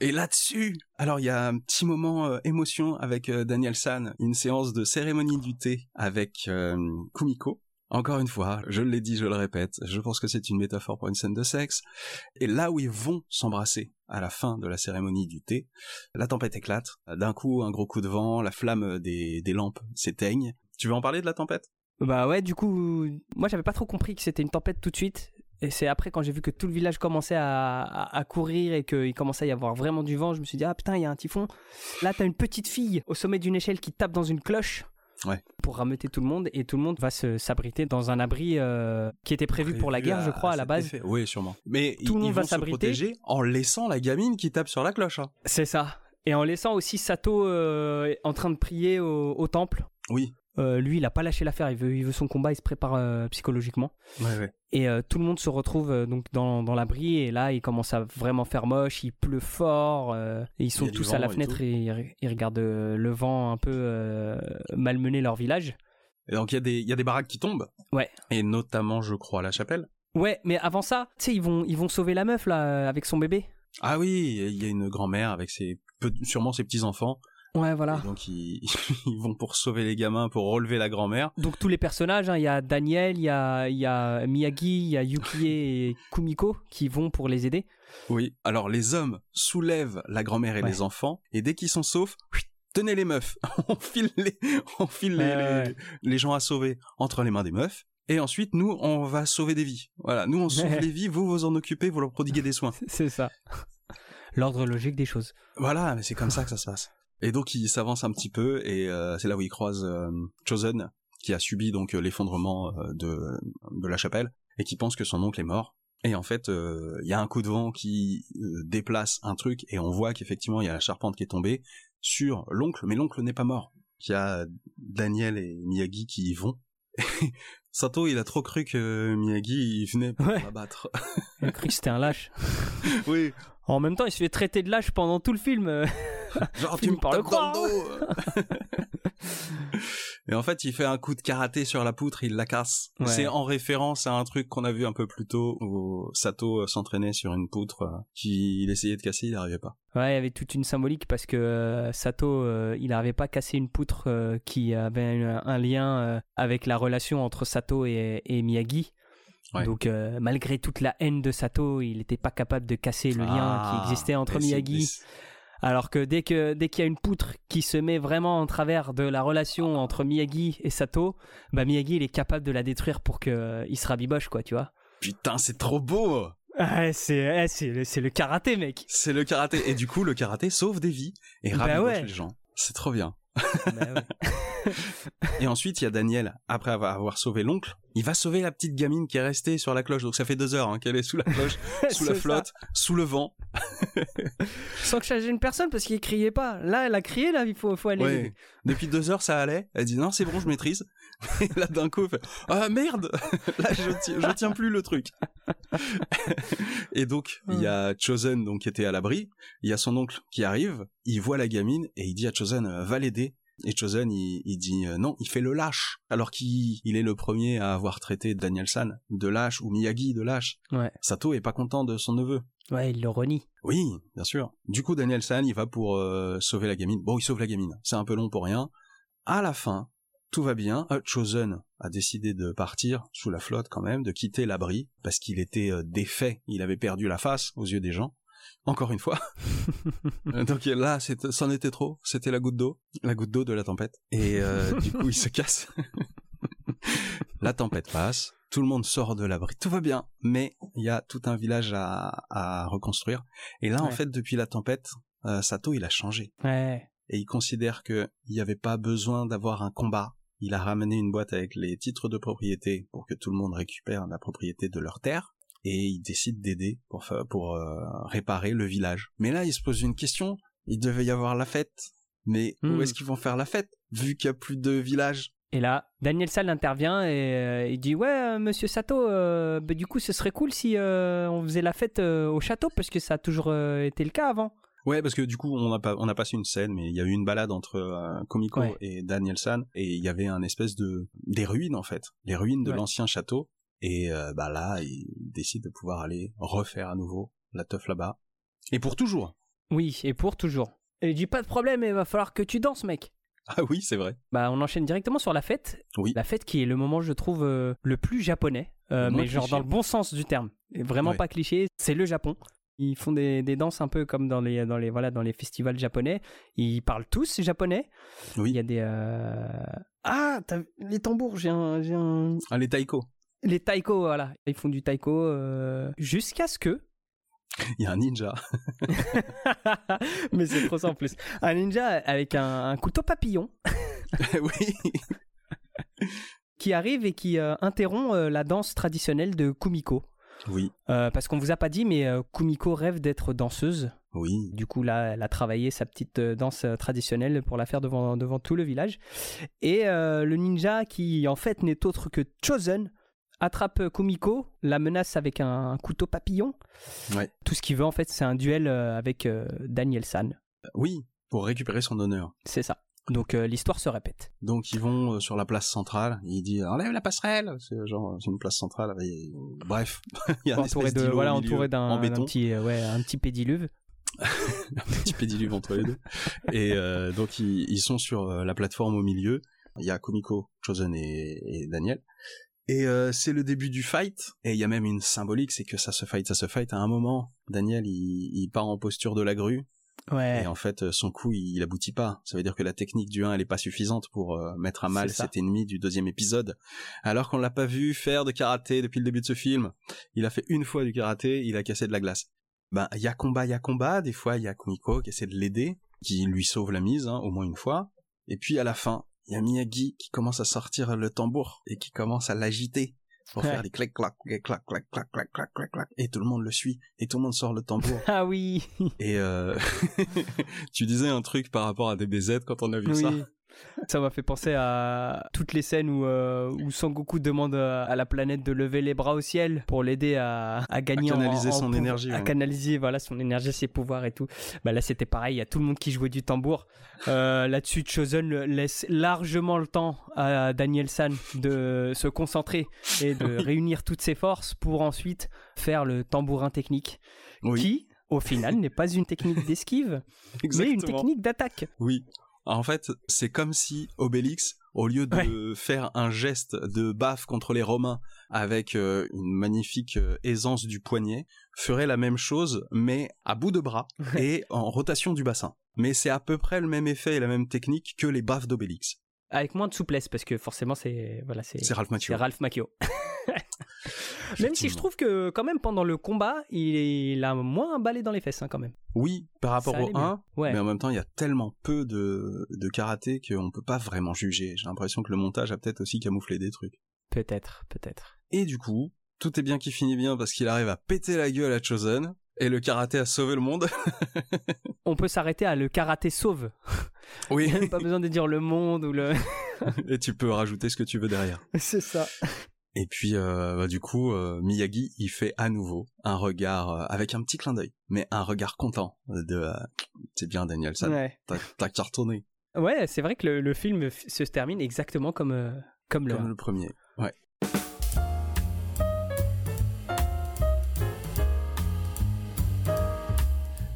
Et là-dessus, alors il y a un petit moment euh, émotion avec euh, Daniel San, une séance de cérémonie du thé avec euh, Kumiko. Encore une fois, je l'ai dit, je le répète, je pense que c'est une métaphore pour une scène de sexe. Et là où ils vont s'embrasser à la fin de la cérémonie du thé, la tempête éclate. D'un coup, un gros coup de vent, la flamme des, lampes s'éteigne. Tu veux en parler de la tempête? Bah ouais, du coup, moi j'avais pas trop compris que c'était une tempête tout de suite. Et c'est après quand j'ai vu que tout le village commençait à, à- à courir et qu'il commençait à y avoir vraiment du vent, je me suis dit, ah putain, il y a un typhon. Là, t'as une petite fille au sommet d'une échelle qui tape dans une cloche. Ouais. Pour rameuter tout le monde et tout le monde va se s'abriter dans un abri euh, qui était prévu pour la guerre, je crois, à la base. effet. Oui, sûrement. Mais Tout le monde va se s'abriter. protéger en laissant la gamine qui tape sur la cloche. hein. C'est ça. Et en laissant aussi Sato euh, en train de prier au, au temple. Oui. Euh, lui, il a pas lâché l'affaire. Il veut, il veut son combat. Il se prépare euh, psychologiquement. Ouais, ouais. Et euh, tout le monde se retrouve donc dans, dans l'abri. Et là, il commence à vraiment faire moche. Il pleut fort. et ils sont tous à la et fenêtre tout. et, ils, regardent le vent un peu malmener leur village. Et donc il y a des il y a des baraques qui tombent. Ouais. Et notamment, je crois, la chapelle. Ouais, mais avant ça, tu sais, ils vont, ils vont sauver la meuf là avec son bébé. Ah oui, il y a une grand-mère avec ses sûrement ses petits enfants. Ouais, voilà. Et donc ils, ils vont pour sauver les gamins, pour relever la grand-mère. Donc tous les personnages, hein, il y a Daniel, il y a, y a Miyagi, il y a Yukie et Kumiko qui vont pour les aider. Oui. Alors les hommes soulèvent la grand-mère et Ouais. les enfants, et dès qu'ils sont saufs, tenez les meufs. on file les, on file les, les- les gens à sauver entre les mains des meufs. Et ensuite, nous, on va sauver des vies. Voilà, nous, on sauve les vies, vous vous en occupez, vous leur prodiguez des soins. C'est ça. L'ordre logique des choses. Voilà, mais c'est comme ça que ça se passe. Et donc il s'avance un petit peu et euh, c'est là où il croise euh, Chosen qui a subi donc euh, l'effondrement euh, de de la chapelle et qui pense que son oncle est mort. Et en fait, euh, il y a un coup de vent qui euh, déplace un truc et on voit qu'effectivement il y a la charpente qui est tombée sur l'oncle, mais l'oncle n'est pas mort. Il y a Daniel et Miyagi qui y vont. Sato, il a trop cru que Miyagi il venait pour Ouais. l'abattre. Il a cru que c'était un lâche. oui, En même temps, il se fait traiter de lâche pendant tout le film. euh. Genre, tu me par le tapes dans le dos. Et en fait, il fait un coup de karaté sur la poutre, il la casse. C'est en référence à un truc qu'on a vu un peu plus tôt où Sato euh, s'entraînait sur une poutre euh, qu'il essayait de casser, il n'arrivait pas. Ouais, il y avait toute une symbolique parce que euh, Sato, il n'arrivait pas à casser une poutre qui avait un, lien avec la relation entre Sato et, Miyagi. Donc malgré toute la haine de Sato, il n'était pas capable de casser le lien qui ah, existait entre Miyagi. Alors que dès que dès qu'il y a une poutre qui se met vraiment en travers de la relation entre Miyagi et Sato, bah Miyagi il est capable de la détruire pour que euh, il se rabiboche quoi, tu vois. Putain, c'est trop beau. Ah, c'est c'est le karaté mec. C'est le karaté et du coup le karaté sauve des vies et bah rabiboche les gens. C'est trop bien. Bah et ensuite, il y a Daniel, après avoir sauvé l'oncle, il va sauver la petite gamine qui est restée sur la cloche. Donc ça fait deux heures hein, qu'elle est sous la cloche, sous la flotte, sous le vent. Sans que changer une personne parce qu'il criait pas. Là, elle a crié, là, il faut, faut aller. Depuis deux heures, ça allait. Elle dit non, c'est bon, je maîtrise. Et là, d'un coup, fait ah merde, là, je tiens, je tiens plus le truc. et donc, il y a Chosen donc qui était à l'abri. Il y a son oncle qui arrive. Il voit la gamine et il dit à Chosen va l'aider. Et Chosen, il, dit euh, non, il fait le lâche, alors qu'il est le premier à avoir traité Daniel San de lâche ou Miyagi de lâche. Ouais. Sato est pas content de son neveu. Ouais, il le renie. Oui, bien sûr. Du coup, Daniel San, il va pour euh, sauver la gamine. Bon, il sauve la gamine. C'est un peu long pour rien. À la fin, tout va bien. Euh, Chosen a décidé de partir sous la flotte quand même, de quitter l'abri, parce qu'il était défait. Il avait perdu la face aux yeux des gens encore une fois. Donc là, c'en était trop. C'était la goutte d'eau, la goutte d'eau de la tempête. Et euh, du coup, il se casse. la tempête passe, tout le monde sort de l'abri, tout va bien. Mais il y a tout un village à, reconstruire. Et là, en fait, depuis la tempête, euh, Sato, il a changé. Et il considère qu'il n'y avait pas besoin d'avoir un combat. Il a ramené une boîte avec les titres de propriété pour que tout le monde récupère la propriété de leur terre et il décide d'aider pour, pour euh, réparer le village. Mais là, il se pose une question. Il devait y avoir la fête. Mais où hmm. est-ce qu'ils vont faire la fête, vu qu'il n'y a plus de village et là, Daniel Sall intervient et euh, il dit ouais, euh, Monsieur Sato, bah, du coup, ce serait cool si on faisait la fête au château parce que ça a toujours été le cas avant. Ouais, parce que du coup, on a pas, on a passé une scène, mais il y a eu une balade entre Komiko et Daniel San, et il y avait un espèce de des ruines en fait, les ruines de l'ancien château, et euh, bah là, il décide de pouvoir aller refaire à nouveau la teuf là-bas. Et pour toujours. Oui, et pour toujours. Et il dit pas de problème, il va falloir que tu danses, mec. Ah oui, c'est vrai. Bah, on enchaîne directement sur la fête. Oui. La fête qui est le moment, je trouve, euh, le plus japonais, euh, mais genre dans le bon sens du terme. Vraiment pas cliché, c'est le Japon. Ils font des, des, danses un peu comme dans les, dans les, voilà, dans les festivals japonais. Ils parlent tous japonais. Oui. Il y a des. Ah, les tambours, j'ai un, un. Ah, les taiko. Les taiko, voilà. Ils font du taiko euh, jusqu'à ce que. Il y a un ninja. Mais c'est trop ça en plus. Un ninja avec un, couteau papillon. oui. qui arrive et qui euh, interrompt euh, la danse traditionnelle de Kumiko. Oui. parce qu'on vous a pas dit, mais Kumiko rêve d'être danseuse. Oui. Du coup, là, elle a travaillé sa petite danse traditionnelle pour la faire devant, devant tout le village. Et le ninja, qui en fait n'est autre que Chosen, attrape Kumiko, la menace avec un couteau papillon. Tout ce qu'il veut en fait, c'est un duel euh, avec euh, Daniel San. Oui, pour récupérer son honneur. C'est ça. Donc euh, l'histoire se répète. Donc ils vont sur la place centrale. Il dit enlève la passerelle. C'est genre c'est une place centrale. Bref, il y a un entouré de voilà entouré d'un petit ouais un petit pédiluve. un petit pédiluve entre les deux. Et donc ils, sont sur la plateforme au milieu. Il y a Kumiko, Chosen et Daniel. Et euh, c'est le début du fight. Et il y a même une symbolique, c'est que ça se fight, ça se fight. À un moment, Daniel, il, il part en posture de la grue. Ouais. Et en fait, son coup, il, aboutit pas. Ça veut dire que la technique du 1, elle est pas suffisante pour euh, mettre à mal cet ennemi du deuxième épisode. Alors qu'on l'a pas vu faire de karaté depuis le début de ce film. Il a fait une fois du karaté, il a cassé de la glace. Ben, il y a combat, il y a combat. Des fois, il y a Kumiko qui essaie de l'aider, qui lui sauve la mise, hein, au moins une fois. Et puis à la fin, il y a Miyagi qui commence à sortir le tambour et qui commence à l'agiter pour faire des clac clac clac clac clac clac clac clac clac clac et tout le monde le suit et tout le monde sort le tambour. ah oui. Et euh... tu disais un truc par rapport à DBZ quand on a vu ça? Ça m'a fait penser à toutes les scènes où, euh, où Sangoku demande à la planète de lever les bras au ciel pour l'aider à, à, gagner à canaliser son énergie. À canaliser voilà, son énergie, ses pouvoirs et tout. Bah là, c'était pareil, il y a tout le monde qui jouait du tambour. Euh, Là-dessus, Chosen laisse largement le temps à Daniel San de se concentrer et de réunir toutes ses forces pour ensuite faire le tambourin technique. Qui, au final, n'est pas une technique d'esquive, mais une technique d'attaque. Oui. En fait, c'est comme si Obélix, au lieu de faire un geste de baffe contre les Romains avec euh, une magnifique euh, aisance du poignet, ferait la même chose, mais à bout de bras et en rotation du bassin. Mais c'est à peu près le même effet et la même technique que les baffes d'Obélix. Avec moins de souplesse, parce que forcément, c'est voilà, c'est Ralph Macchio. Ralph Macchio. même si je trouve que quand même pendant le combat, il, a moins balai dans les fesses hein, quand même. Oui, par rapport au 1, mais en même temps, il y a tellement peu de, de karaté qu'on peut pas vraiment juger. J'ai l'impression que le montage a peut-être aussi camouflé des trucs. Peut-être, peut-être. Et du coup, tout est bien qui finit bien parce qu'il arrive à péter la gueule à Chosen. Et le karaté a sauvé le monde. On peut s'arrêter à le karaté sauve. Oui. Il a pas besoin de dire le monde ou le. et tu peux rajouter ce que tu veux derrière. C'est ça. Et puis euh, bah, du coup, euh, Miyagi, il fait à nouveau un regard euh, avec un petit clin d'œil, mais un regard content de c'est bien Daniel, ça ouais. t'as cartonné. Ouais, c'est vrai que le, film se termine exactement comme comme, comme le premier. Ouais.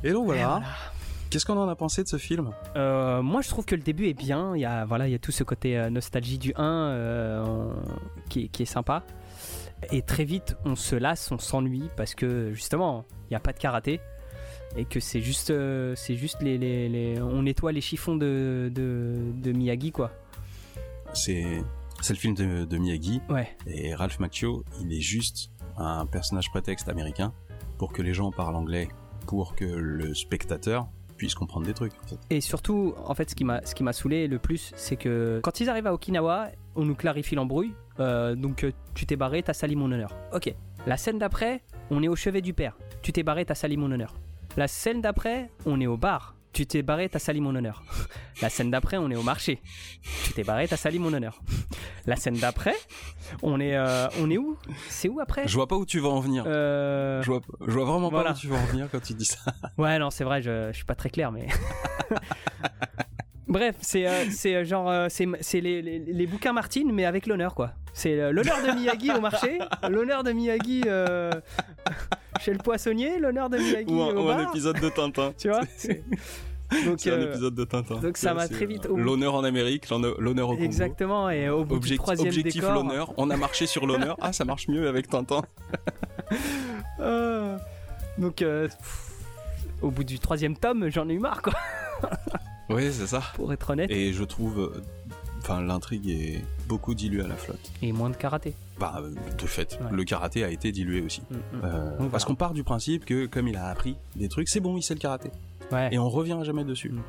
Et donc voilà. Qu'est-ce qu'on en a pensé de ce film? Euh, Moi, je trouve que le début est bien. Il y a, voilà, il y a tout ce côté euh, nostalgie du 1 euh, qui, est sympa. Et très vite, on se lasse, on s'ennuie parce que justement, il n'y a pas de karaté et que c'est juste, c'est juste les, les, on nettoie les chiffons de, de, Miyagi, quoi. C'est, c'est le film de, de Miyagi. Ouais. Et Ralph Macchio, il est juste un personnage prétexte américain pour que les gens parlent anglais pour que le spectateur puisse comprendre des trucs. Et surtout, en fait, ce qui m'a ce qui m'a saoulé le plus, c'est que quand ils arrivent à Okinawa, on nous clarifie l'embrouille. Euh, donc euh, tu t'es barré, t'as sali mon honneur. Ok. La scène d'après, on est au chevet du père. Tu t'es barré, t'as sali mon honneur. La scène d'après, on est au bar. Tu t'es barré, t'as sali mon honneur. La scène d'après, on est au marché. Tu t'es barré, t'as sali mon honneur. La scène d'après, on est, euh, on est où? C'est où après? Je vois pas où tu vas en venir. Euh... Je, vois, je vois vraiment pas où tu vas en venir quand tu dis ça. Ouais, non, c'est vrai, je, je suis pas très clair, mais. Bref, c'est euh, c'est euh, genre euh, c'est les, les, les, bouquins Martine mais avec l'honneur quoi. C'est l'honneur de Miyagi au marché, l'honneur de Miyagi chez le poissonnier, l'honneur de Miyagi ou un, au bar. un épisode de Tintin. tu vois donc c'est un épisode de Tintin. Donc ça m'a très vite. L'honneur en Amérique, l'honneur au Congo. Exactement et au bout Objectif, du troisième objectif décor. l'honneur. On a marché sur l'honneur. Ah ça marche mieux avec Tintin. donc au bout du troisième tome, j'en ai eu marre quoi. Oui, c'est ça. Pour être honnête. Et je trouve, euh, enfin, l'intrigue est beaucoup diluée à la flotte. Et moins de karaté. Bah, euh, de fait, le karaté a été dilué aussi. Mm, mm. Euh, parce qu'on part du principe que, comme il a appris des trucs, c'est bon, il sait le karaté. Ouais. Et on revient jamais dessus. Mm.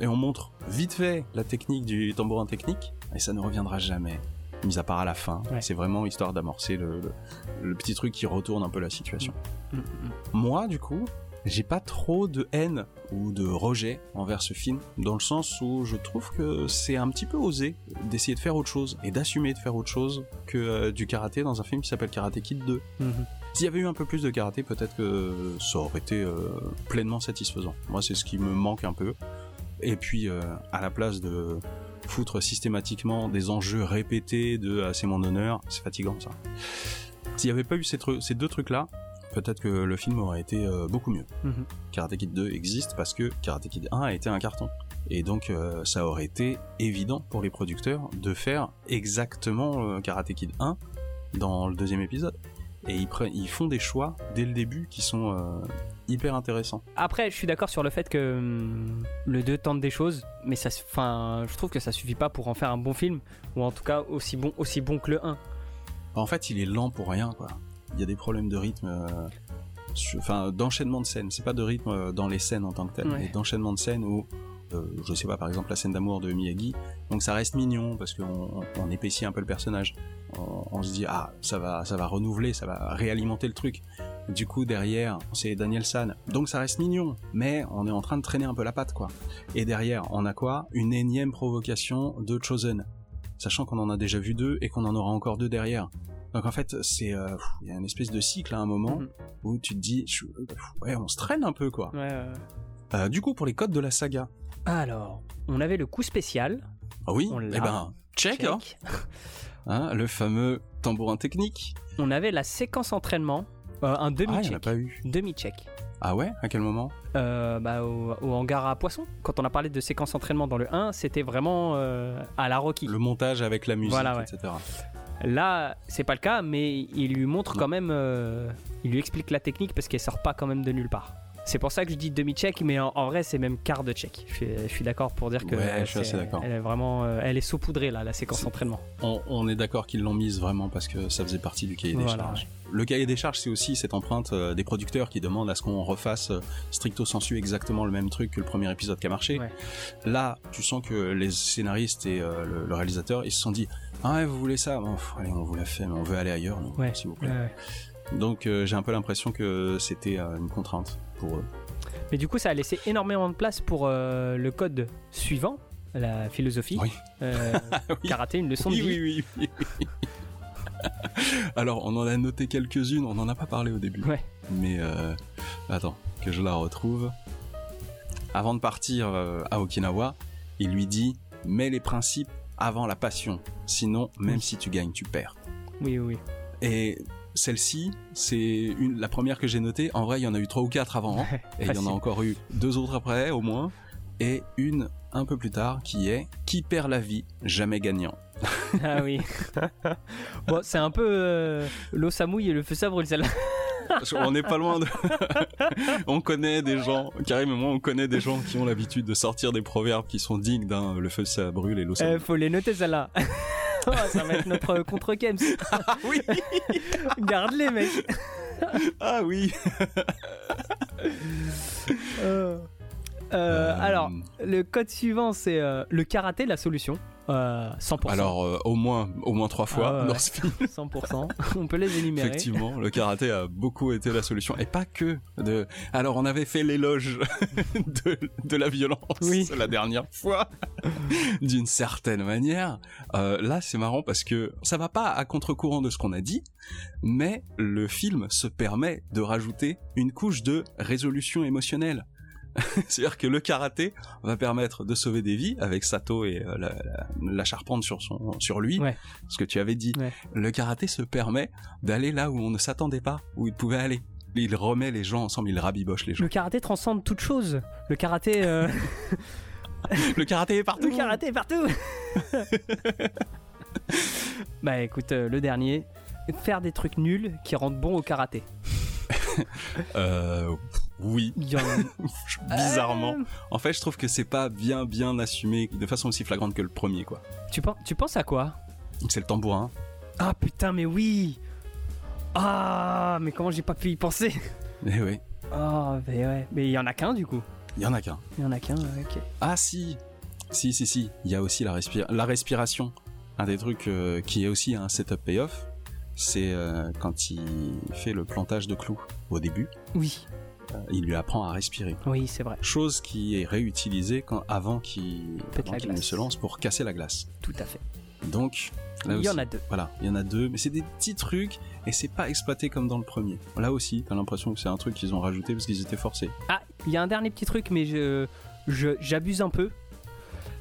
Et on montre vite fait la technique du tambourin technique, et ça ne reviendra jamais. Mis à part à la fin. C'est vraiment histoire d'amorcer le, le, petit truc qui retourne un peu la situation. Moi, du coup, j'ai pas trop de haine ou de rejet envers ce film, dans le sens où je trouve que c'est un petit peu osé d'essayer de faire autre chose et d'assumer de faire autre chose que euh, du karaté dans un film qui s'appelle Karate Kid 2. Mhm. S'il y avait eu un peu plus de karaté, peut-être que ça aurait été euh, pleinement satisfaisant. Moi, c'est ce qui me manque un peu. Et puis, euh, à la place de foutre systématiquement des enjeux répétés de c'est mon honneur, c'est fatigant ça. S'il n'y avait pas eu ces, ces deux trucs-là, peut-être que le film aurait été euh, beaucoup mieux. Mhm. Karate Kid 2 existe parce que Karate Kid 1 a été un carton. Et donc euh, ça aurait été évident pour les producteurs de faire exactement euh, Karate Kid 1 dans le deuxième épisode. Et ils, ils font des choix dès le début qui sont hyper intéressants. Après, je suis d'accord sur le fait que hum, le 2 tente des choses, mais ça, je trouve que ça suffit pas pour en faire un bon film, ou en tout cas aussi bon, aussi bon que le 1. En fait, il est lent pour rien, quoi il y a des problèmes de rythme, euh, enfin d'enchaînement de scènes. C'est pas de rythme euh, dans les scènes en tant que tel, mais d'enchaînement de scènes où euh, je sais pas, par exemple la scène d'amour de Miyagi, donc ça reste mignon parce qu'on on épaissit un peu le personnage. On, se dit ah ça va ça va renouveler, ça va réalimenter le truc. Du coup, derrière, c'est Daniel San. Donc ça reste mignon, mais on est en train de traîner un peu la patte, quoi. Et derrière, on a quoi? Une énième provocation de Chosen. Sachant qu'on en a déjà vu deux et qu'on en aura encore deux derrière. Donc en fait, c'est euh, il y a une espèce de cycle à un moment mhm. où tu te dis, ouais, on se traîne un peu quoi. Euh, du coup, pour les codes de la saga. Alors, on avait le coup spécial. Ah oui. Eh ben, check. Hein. Hein, le fameux tambourin technique. On avait la séquence entraînement, euh, un demi-check. Ah, pas eu. Demi-check. Ah ouais? À quel moment? Bah, au, hangar à poisson. Quand on a parlé de séquence entraînement dans le 1, c'était vraiment à la Rocky. Le montage avec la musique, etc. Là, c'est pas le cas, mais il lui montre quand même, euh, il lui explique la technique parce qu'elle sort pas quand même de nulle part. C'est pour ça que je dis demi-check, mais en, vrai, c'est même quart de check. Je suis, d'accord pour dire que ouais, je suis assez elle est vraiment, euh, elle est saupoudrée là, la séquence d'entraînement. On, est d'accord qu'ils l'ont mise vraiment parce que ça faisait partie du cahier des charges. Le cahier des charges, c'est aussi cette empreinte euh, des producteurs qui demandent à ce qu'on refasse stricto sensu exactement le même truc que le premier épisode qui a marché. Là, tu sens que les scénaristes et le, le réalisateur, ils se sont dit ah ouais, vous voulez ça? Allez, on vous l'a fait, mais on veut aller ailleurs, s'il vous plaît. Donc euh, j'ai un peu l'impression que c'était euh, une contrainte pour eux. Mais du coup, ça a laissé énormément de place pour euh, le code suivant, la philosophie. Oui. Karaté, une leçon de vie. Oui, oui, oui. Alors, on en a noté quelques-unes, on n'en a pas parlé au début. Ouais. Mais attends, que je la retrouve. Avant de partir à Okinawa, il lui dit Mets les principes avant la passion. Sinon, même si tu gagnes, tu perds. Oui, oui. Et celle-ci, c'est la première que j'ai notée. En vrai, il y en a eu trois ou quatre avant. Hein. et il y en a encore eu deux autres après, au moins. Et une un peu plus tard qui est Qui perd la vie, jamais gagnant. ah oui. bon, c'est un peu euh, l'eau ça mouille et le feu ça brûle celle-là on n'est pas loin de. on connaît des gens, Karim et moi, on connaît des gens qui ont l'habitude de sortir des proverbes qui sont dignes d'un le feu ça brûle et l'eau ça. Il faut les noter celles-là. ça va être notre contre Kems. Ah oui. Garde-les, mec. ah oui. Euh, euh, alors, le code suivant, c'est euh, le karaté, la solution. 100%. Euh, Alors euh, au moins au moins trois fois ah dans ce film. 100%. On peut les énumérer. Effectivement, le karaté a beaucoup été la solution et pas que de. Alors on avait fait l'éloge de, de, la violence oui. la dernière fois d'une certaine manière. Euh, là c'est marrant parce que ça va pas à contre-courant de ce qu'on a dit, mais le film se permet de rajouter une couche de résolution émotionnelle. C'est-à-dire que le karaté va permettre de sauver des vies avec Sato et euh, la, charpente sur son sur lui. Ce que tu avais dit. Le karaté se permet d'aller là où on ne s'attendait pas, où il pouvait aller. Il remet les gens ensemble, il rabiboche les gens. Le karaté transcende toute chose. Le karaté. Euh, le karaté est partout. Le karaté est partout. bah écoute, euh, le dernier, faire des trucs nuls qui rendent bon au karaté. euh, oui. Bizarrement. En fait, je trouve que c'est pas bien bien assumé de façon aussi flagrante que le premier, quoi. Tu, penses, tu penses à quoi? C'est le tambourin. Ah putain, mais oui Ah, mais comment j'ai pas pu y penser? Mais oui. Oh, mais ouais. Mais il y en a qu'un du coup. Il y en a qu'un. Il y en a qu'un, ok. Ah si Si, si, si. Il y a aussi la, la respiration. Un des trucs euh, qui est aussi un setup payoff, c'est euh, quand il fait le plantage de clous au début. Oui. Il lui apprend à respirer. Oui, c'est vrai. Chose qui est réutilisée quand, avant qu'il ne se lance pour casser la glace. Tout à fait. Donc, là il y en a deux. Voilà, il y en a deux, mais c'est des petits trucs et c'est pas exploité comme dans le premier. Là aussi, t'as l'impression que c'est un truc qu'ils ont rajouté parce qu'ils étaient forcés. Ah, il y a un dernier petit truc, mais je j'abuse un peu.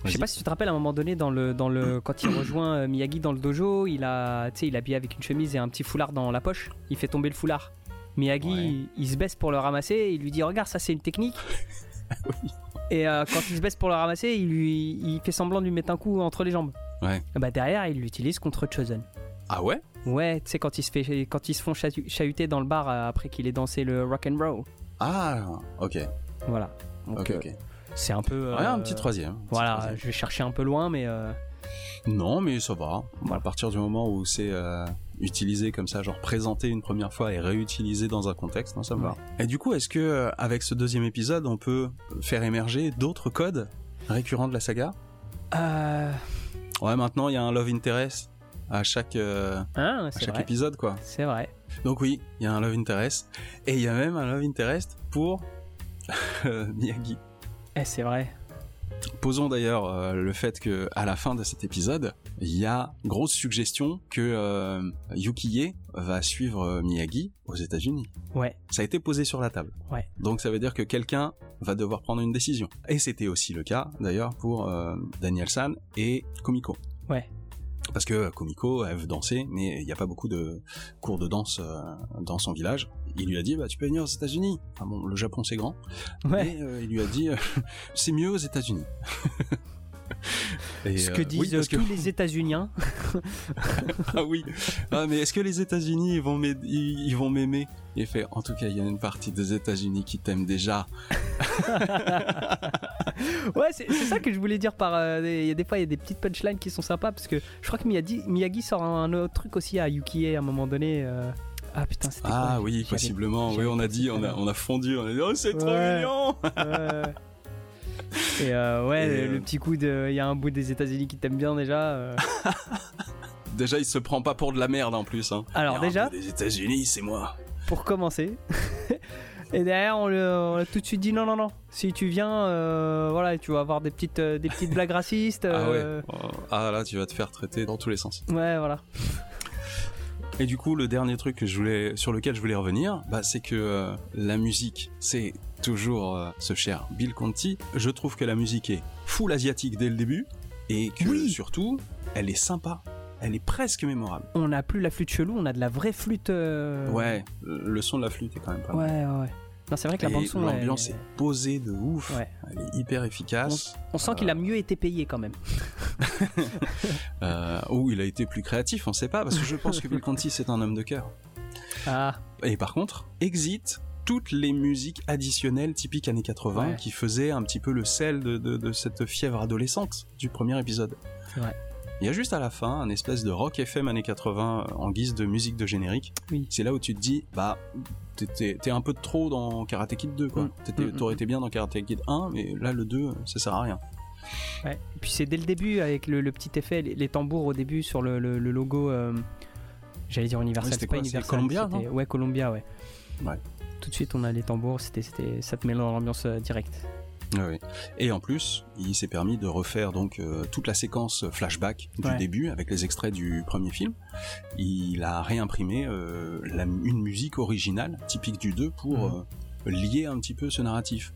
Je sais pas si tu te rappelles à un moment donné dans le dans le quand il rejoint euh, Miyagi dans le dojo, il a tu sais il est habillé avec une chemise et un petit foulard dans la poche. Il fait tomber le foulard. Miyagi, il, se baisse pour le ramasser. Il lui dit Regarde, ça c'est une technique. Et euh, quand il se baisse pour le ramasser, il, lui, il fait semblant de lui mettre un coup entre les jambes. Ouais. bah derrière, il l'utilise contre Chosen. Ah ouais? Ouais, tu sais, quand, ils se fait, quand ils se font chahuter dans le bar euh, après qu'il ait dansé le rock and roll. Ah, ok. Voilà. ok, ok. C'est un peu. ouais, un petit troisième. voilà, je vais chercher un peu loin, mais. Non, mais ça va. À partir du moment où c'est utilisé comme ça, genre présenté une première fois et réutilisé dans un contexte, non, ça me va. Et du coup, est-ce que euh, avec ce deuxième épisode, on peut faire émerger d'autres codes récurrents de la saga? Euh... Ouais, maintenant il y a un love interest à chaque, ah, à chaque épisode, quoi. C'est vrai. Donc oui, il y a un love interest et il y a même un love interest pour Miyagi. Eh, c'est vrai. Posons d'ailleurs euh, le fait que à la fin de cet épisode, il y a grosse suggestion que euh, Yukiye va suivre euh, Miyagi aux États-Unis. Ouais. Ça a été posé sur la table. Ouais. Donc ça veut dire que quelqu'un va devoir prendre une décision. Et c'était aussi le cas d'ailleurs pour Daniel San et Komiko. Ouais. Parce que Komiko, elle veut danser, mais il n'y a pas beaucoup de cours de danse dans son village il lui a dit bah tu peux venir aux États-Unis. Enfin bon, le Japon c'est grand. Ouais. Euh, il lui a dit c'est mieux aux États-Unis. ce que euh, disent tous les États-Uniens. ah oui. Ah, mais est-ce que les États-Unis ils vont ils, vont m'aimer? Il fait en tout cas il y a une partie des États-Unis qui t'aiment déjà. ouais, c'est ça que je voulais dire par. Euh, il y a des fois il y a des petites punchlines qui sont sympas parce que je crois que Miyagi, Miyagi sort un, autre truc aussi à Yukie à un moment donné. Ah putain, c'était Ah oui, possiblement. Oui, on a dit, on a, on a fondu, on a dit, oh, c'est trop mignon Et euh, ouais, le, euh, petit coup de. Il y a un bout des États-Unis qui t'aime bien déjà. Euh. déjà, il se prend pas pour de la merde en plus. Hein. Alors, déjà. Les États-Unis, c'est moi. Pour commencer. Et derrière, on, a tout de suite dit non, non, non. Si tu viens, voilà, tu vas avoir des petites, des petites blagues racistes. Ah ouais. Ah là, tu vas te faire traiter dans tous les sens. Ouais, voilà. Et du coup, le dernier truc que je voulais, sur lequel je voulais revenir, bah, c'est que la musique, c'est toujours euh, ce cher Bill Conti. Je trouve que la musique est full asiatique dès le début et que surtout, elle est sympa. Elle est presque mémorable. On n'a plus la flûte chelou, on a de la vraie flûte. Euh, ouais, le son de la flûte est quand même pas mal. Ouais, ouais c'est vrai que la bande son. L'ambiance est posée de ouf. Elle est hyper efficace. On, sent qu'il a mieux été payé quand même. euh, ou il a été plus créatif, on sait pas, parce que je pense que Bill Conti c'est un homme de cœur. Ah. Et par contre, Exit toutes les musiques additionnelles typiques années 80 qui faisaient un petit peu le sel de, de cette fièvre adolescente du premier épisode. C'est. Il y a juste à la fin un espèce de rock FM années 80 en guise de musique de générique. Oui. C'est là où tu te dis, bah, t'es un peu trop dans Karate Kid 2, quoi. Mm. Mm, mm, t'aurais été bien dans Karate Kid 1, mais là, le 2, ça sert à rien. Ouais. Et puis c'est dès le début, avec le, petit effet, les, tambours au début sur le, logo, euh, j'allais dire Universal, c'était pas Universal. Columbia, Ouais, Columbia, ouais. Ouais. Tout de suite, on a les tambours, c'était, ça te met dans l'ambiance euh, directe. Et en plus, il s'est permis de refaire donc euh, toute la séquence flashback du début avec les extraits du premier film. Il a réimprimé euh, une musique originale typique du 2 pour mhm. euh, lier un petit peu ce narratif.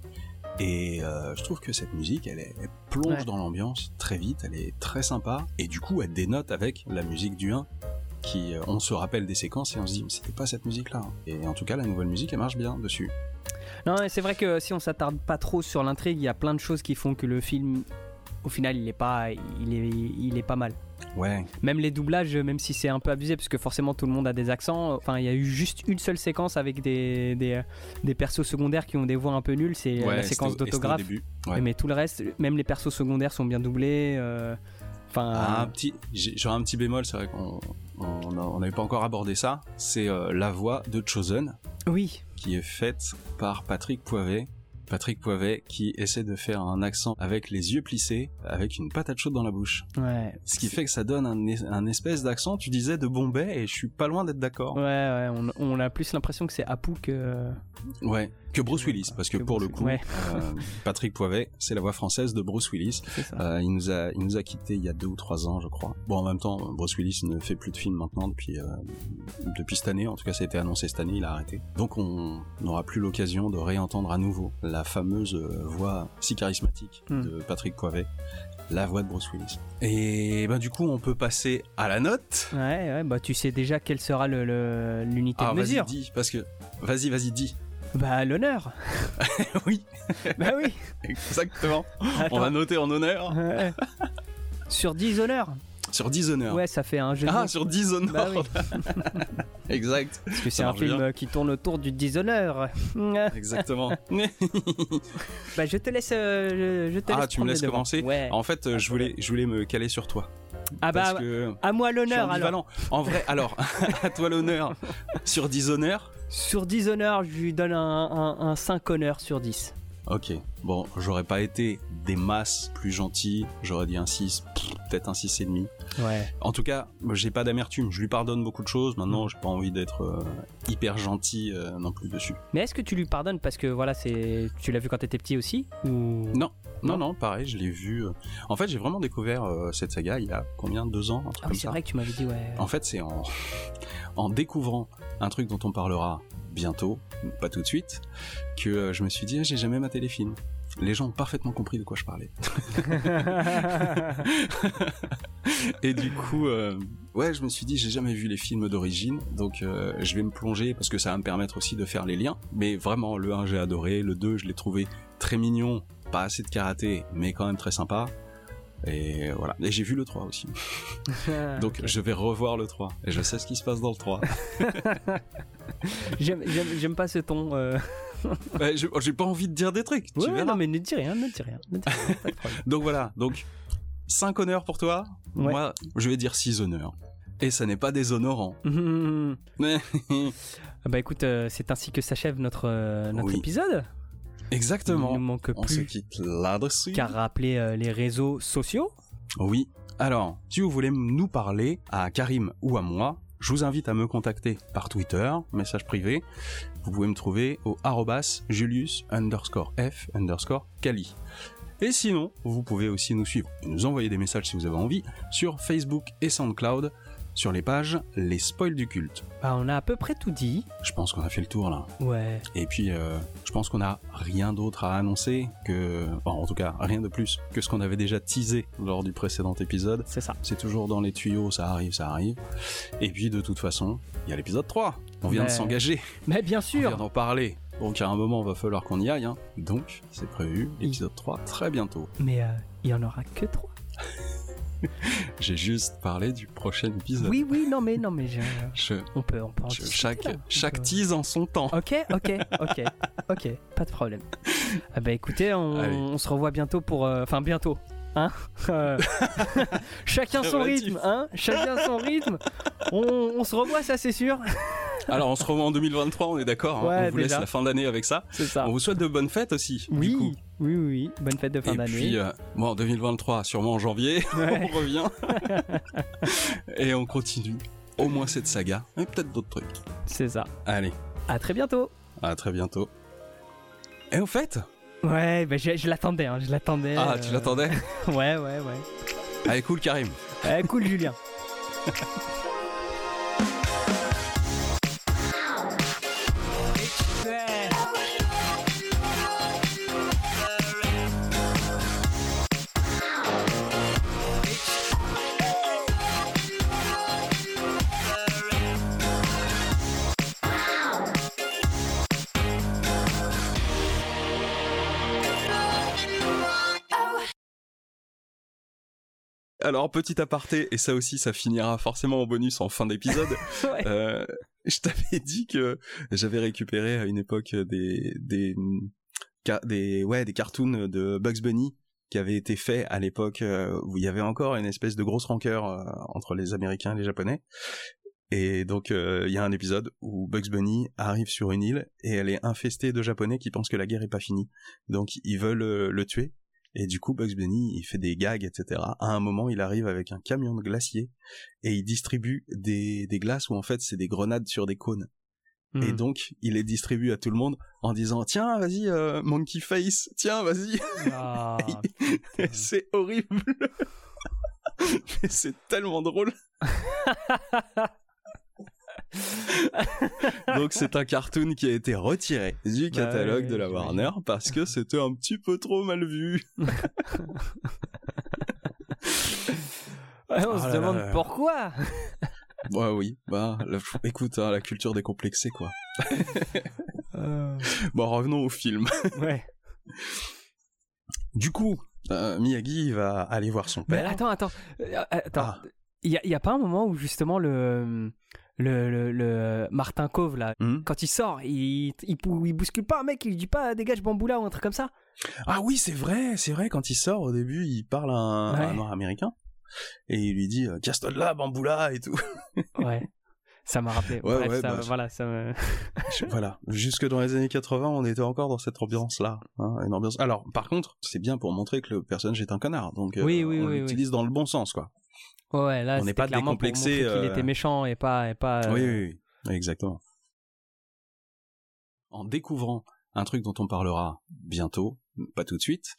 Et je trouve que cette musique, elle, plonge dans l'ambiance très vite, elle est très sympa, et du coup, elle dénote avec la musique du 1 qui on se rappelle des séquences et on se dit mais c'était pas cette musique là et en tout cas la nouvelle musique elle marche bien dessus non, c'est vrai que si on s'attarde pas trop sur l'intrigue, il y a plein de choses qui font que le film, au final, il est pas, il est, il est pas mal. Ouais. Même les doublages, même si c'est un peu abusé, parce que forcément tout le monde a des accents. Enfin, il y a eu juste une seule séquence avec des, des, des persos secondaires qui ont des voix un peu nulles. C'est la séquence d'autographe. Mais tout le reste, même les persos secondaires sont bien doublés. Euh, enfin. Ah, un petit, j'aurais un petit bémol, c'est vrai qu'on on n'avait pas encore abordé ça. C'est euh, la voix de Chosen. Oui qui est faite par Patrick Poivet. Patrick Poivet qui essaie de faire un accent avec les yeux plissés, avec une patate chaude dans la bouche. Ouais. Ce qui fait que ça donne un, espèce d'accent, tu disais, de Bombay, et je suis pas loin d'être d'accord. Ouais, ouais, on, on, a plus l'impression que c'est Apu que... Ouais, que Bruce Willis, parce que, pour le coup, euh, Patrick Poivet, c'est la voix française de Bruce Willis. Euh, il nous a, il nous a quitté il y a deux ou trois ans, je crois. Bon, en même temps, Bruce Willis ne fait plus de films maintenant depuis, euh, depuis cette année. En tout cas, ça a été annoncé cette année, il a arrêté. Donc, on n'aura plus l'occasion de réentendre à nouveau la fameuse voix si charismatique hmm. de Patrick Poivet la voix de Bruce Willis. Et ben du coup, on peut passer à la note. Ouais, ouais bah tu sais déjà quelle sera l'unité le, de mesure. Vas-y, dis, parce que vas-y, vas-y, dis. Bah l'honneur. oui. bah oui. Exactement. On a noté en honneur. Sur 10 honneurs. Sur 10 honneurs. Ouais, ça fait un jeu. Ah, sur 10 honneurs. Bah exact. Parce que c'est un film qui tourne autour du déshonneur. Exactement. bah, je te laisse. Euh, je te ah, tu me laisses commencer ouais. En fait, euh, je, voulais, je voulais me caler sur toi. Ah bah, à moi l'honneur alors. En vrai, alors, à toi l'honneur. Sur 10 honneurs sur 10 honneurs, je lui donne un, 5 honneurs sur 10. Ok. Bon, j'aurais pas été des masses plus gentilles. J'aurais dit un 6, peut-être un 6,5. Ouais. En tout cas, j'ai pas d'amertume. Je lui pardonne beaucoup de choses. Maintenant, j'ai pas envie d'être euh, hyper gentil euh, non plus dessus. Mais est-ce que tu lui pardonnes parce que voilà, c'est tu l'as vu quand t'étais petit aussi ou... Non. Non, non, pareil, je l'ai vu. Euh. En fait, j'ai vraiment découvert cette saga il y a combien Deux ans Ah c'est vrai que tu m'avais dit, ouais. En fait, c'est en... en découvrant un truc dont on parlera bientôt, pas tout de suite, que euh, je me suis dit, ah, j'ai jamais maté les films. Les gens ont parfaitement compris de quoi je parlais. et du coup, euh, ouais, je me suis dit, j'ai jamais vu les films d'origine, donc euh, je vais me plonger parce que ça va me permettre aussi de faire les liens. Mais vraiment, le 1 j'ai adoré, le 2 je l'ai trouvé très mignon, pas assez de karaté, mais quand même très sympa. Et voilà. Et j'ai vu le 3 aussi. Donc je vais revoir le 3. Et je sais ce qui se passe dans le 3. J'aime pas ce ton. Euh... Bah, j'ai pas envie de dire des trucs. tu non, mais ne dis rien, ne dis rien. Donc voilà. Donc 5 honneurs pour toi. Moi, je vais dire 6 honneurs. Et ça n'est pas déshonorant. Ah bah écoute, euh, c'est ainsi que s'achève notre, euh, notre épisode. Exactement. Il ne manque On se quitte là-dessus. Qu'à rappeler euh, les réseaux sociaux. Oui. Alors, si vous voulez nous parler à Karim ou à moi, je vous invite à me contacter par Twitter, message privé. Vous pouvez me trouver au arrobas Julius underscore F underscore Kali. Et sinon, vous pouvez aussi nous suivre et nous envoyer des messages si vous avez envie sur Facebook et SoundCloud sur les pages Les Spoils du culte. Bah, on a à peu près tout dit. Je pense qu'on a fait le tour là. Ouais. Et puis, euh, je pense qu'on a rien d'autre à annoncer que. en tout cas, rien de plus que ce qu'on avait déjà teasé lors du précédent épisode. C'est ça. C'est toujours dans les tuyaux, ça arrive, ça arrive. Et puis, de toute façon, il y a l'épisode 3. On vient de s'engager. Mais bien sûr. On vient d'en parler. Donc à un moment, il va falloir qu'on y aille. Hein. Donc, c'est prévu, l'épisode 3, très bientôt. Mais euh, il y en aura que 3. J'ai juste parlé du prochain épisode. Oui, oui, non, mais non, mais je... on peut, on peut en chaque chaque tease en son temps. Ok, ok, ok, ok, pas de problème. Ah bah écoutez, on, se revoit bientôt pour, euh, enfin bientôt. Hein euh, chacun son rythme, hein Chacun son rythme. On, on se revoit, ça c'est sûr. Alors on se revoit en 2023, on est d'accord. Hein on vous laisse la fin d'année avec ça. On vous souhaite de bonnes fêtes aussi. Oui, du coup. Oui, oui, bonne fête de fin d'année. Et puis euh, bon, 2023, sûrement en janvier, on revient et on continue. Au moins cette saga et peut-être d'autres trucs. C'est ça. Allez. À très bientôt. À très bientôt. Et au fait? Ouais, bah je, l'attendais, hein, je l'attendais. Ah, tu l'attendais? Ouais, ouais, ouais. Allez, cool Karim. Allez, cool Julien. Alors, petit aparté, et ça aussi, ça finira forcément en bonus en fin d'épisode. euh, je t'avais dit que j'avais récupéré à une époque des, des, des, ouais, des cartoons de Bugs Bunny qui avaient été faits à l'époque euh, où il y avait encore une espèce de grosse rancœur euh, entre les Américains et les Japonais. Et donc, euh, il y a un épisode où Bugs Bunny arrive sur une île et elle est infestée de Japonais qui pensent que la guerre est pas finie. Donc, ils veulent le tuer et du coup, Bugs Bunny, il fait des gags, etc. À un moment, il arrive avec un camion de glacier et il distribue des, des glaces où en fait c'est des grenades sur des cônes. Et hmm. donc, il les distribue à tout le monde en disant tiens, vas-y, euh, Monkey Face, tiens, vas-y. Ah, c'est horrible. Mais c'est tellement drôle. Donc c'est un cartoon qui a été retiré du bah catalogue de la Warner parce que c'était un petit peu trop mal vu. on se ah demande pourquoi. bah oui, bah écoute, hein, la culture décomplexée quoi. Euh. Bon, revenons au film. ouais. Du coup, euh, Miyagi va aller voir son père. Mais attends, attends, euh, attends. Ah. Il y, a pas un moment où justement le le, le, Martin Cove là, hmm. quand il sort, il, il, il, bouscule pas un mec, il dit pas dégage bamboula ou un truc comme ça. Ah oui, c'est vrai, c'est vrai, quand il sort au début, il parle à un, noir américain et il lui dit casse-toi de là, bamboula et tout. ouais. Ça m'a rappelé. Bref, ça, bah, voilà, ça me... voilà. Jusque dans les années 80, on était encore dans cette ambiance-là. Hein, une ambiance. Alors, par contre, c'est bien pour montrer que le personnage est un connard. Donc, oui, oui, on l'utilise dans le bon sens, quoi. Ouais, là, on n'est pas décomplexé. Pour qu'il était méchant et pas, et pas. Oui, oui, oui, exactement. En découvrant un truc dont on parlera bientôt, pas tout de suite,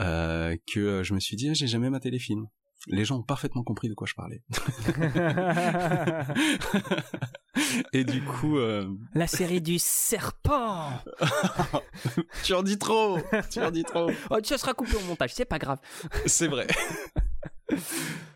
euh, que je me suis dit, ah, j'ai jamais maté les films. Les gens ont parfaitement compris de quoi je parlais. Et du coup... Euh... La série du serpent Tu en dis trop Tu en dis trop oh, Tu seras coupé au montage, c'est pas grave. c'est vrai.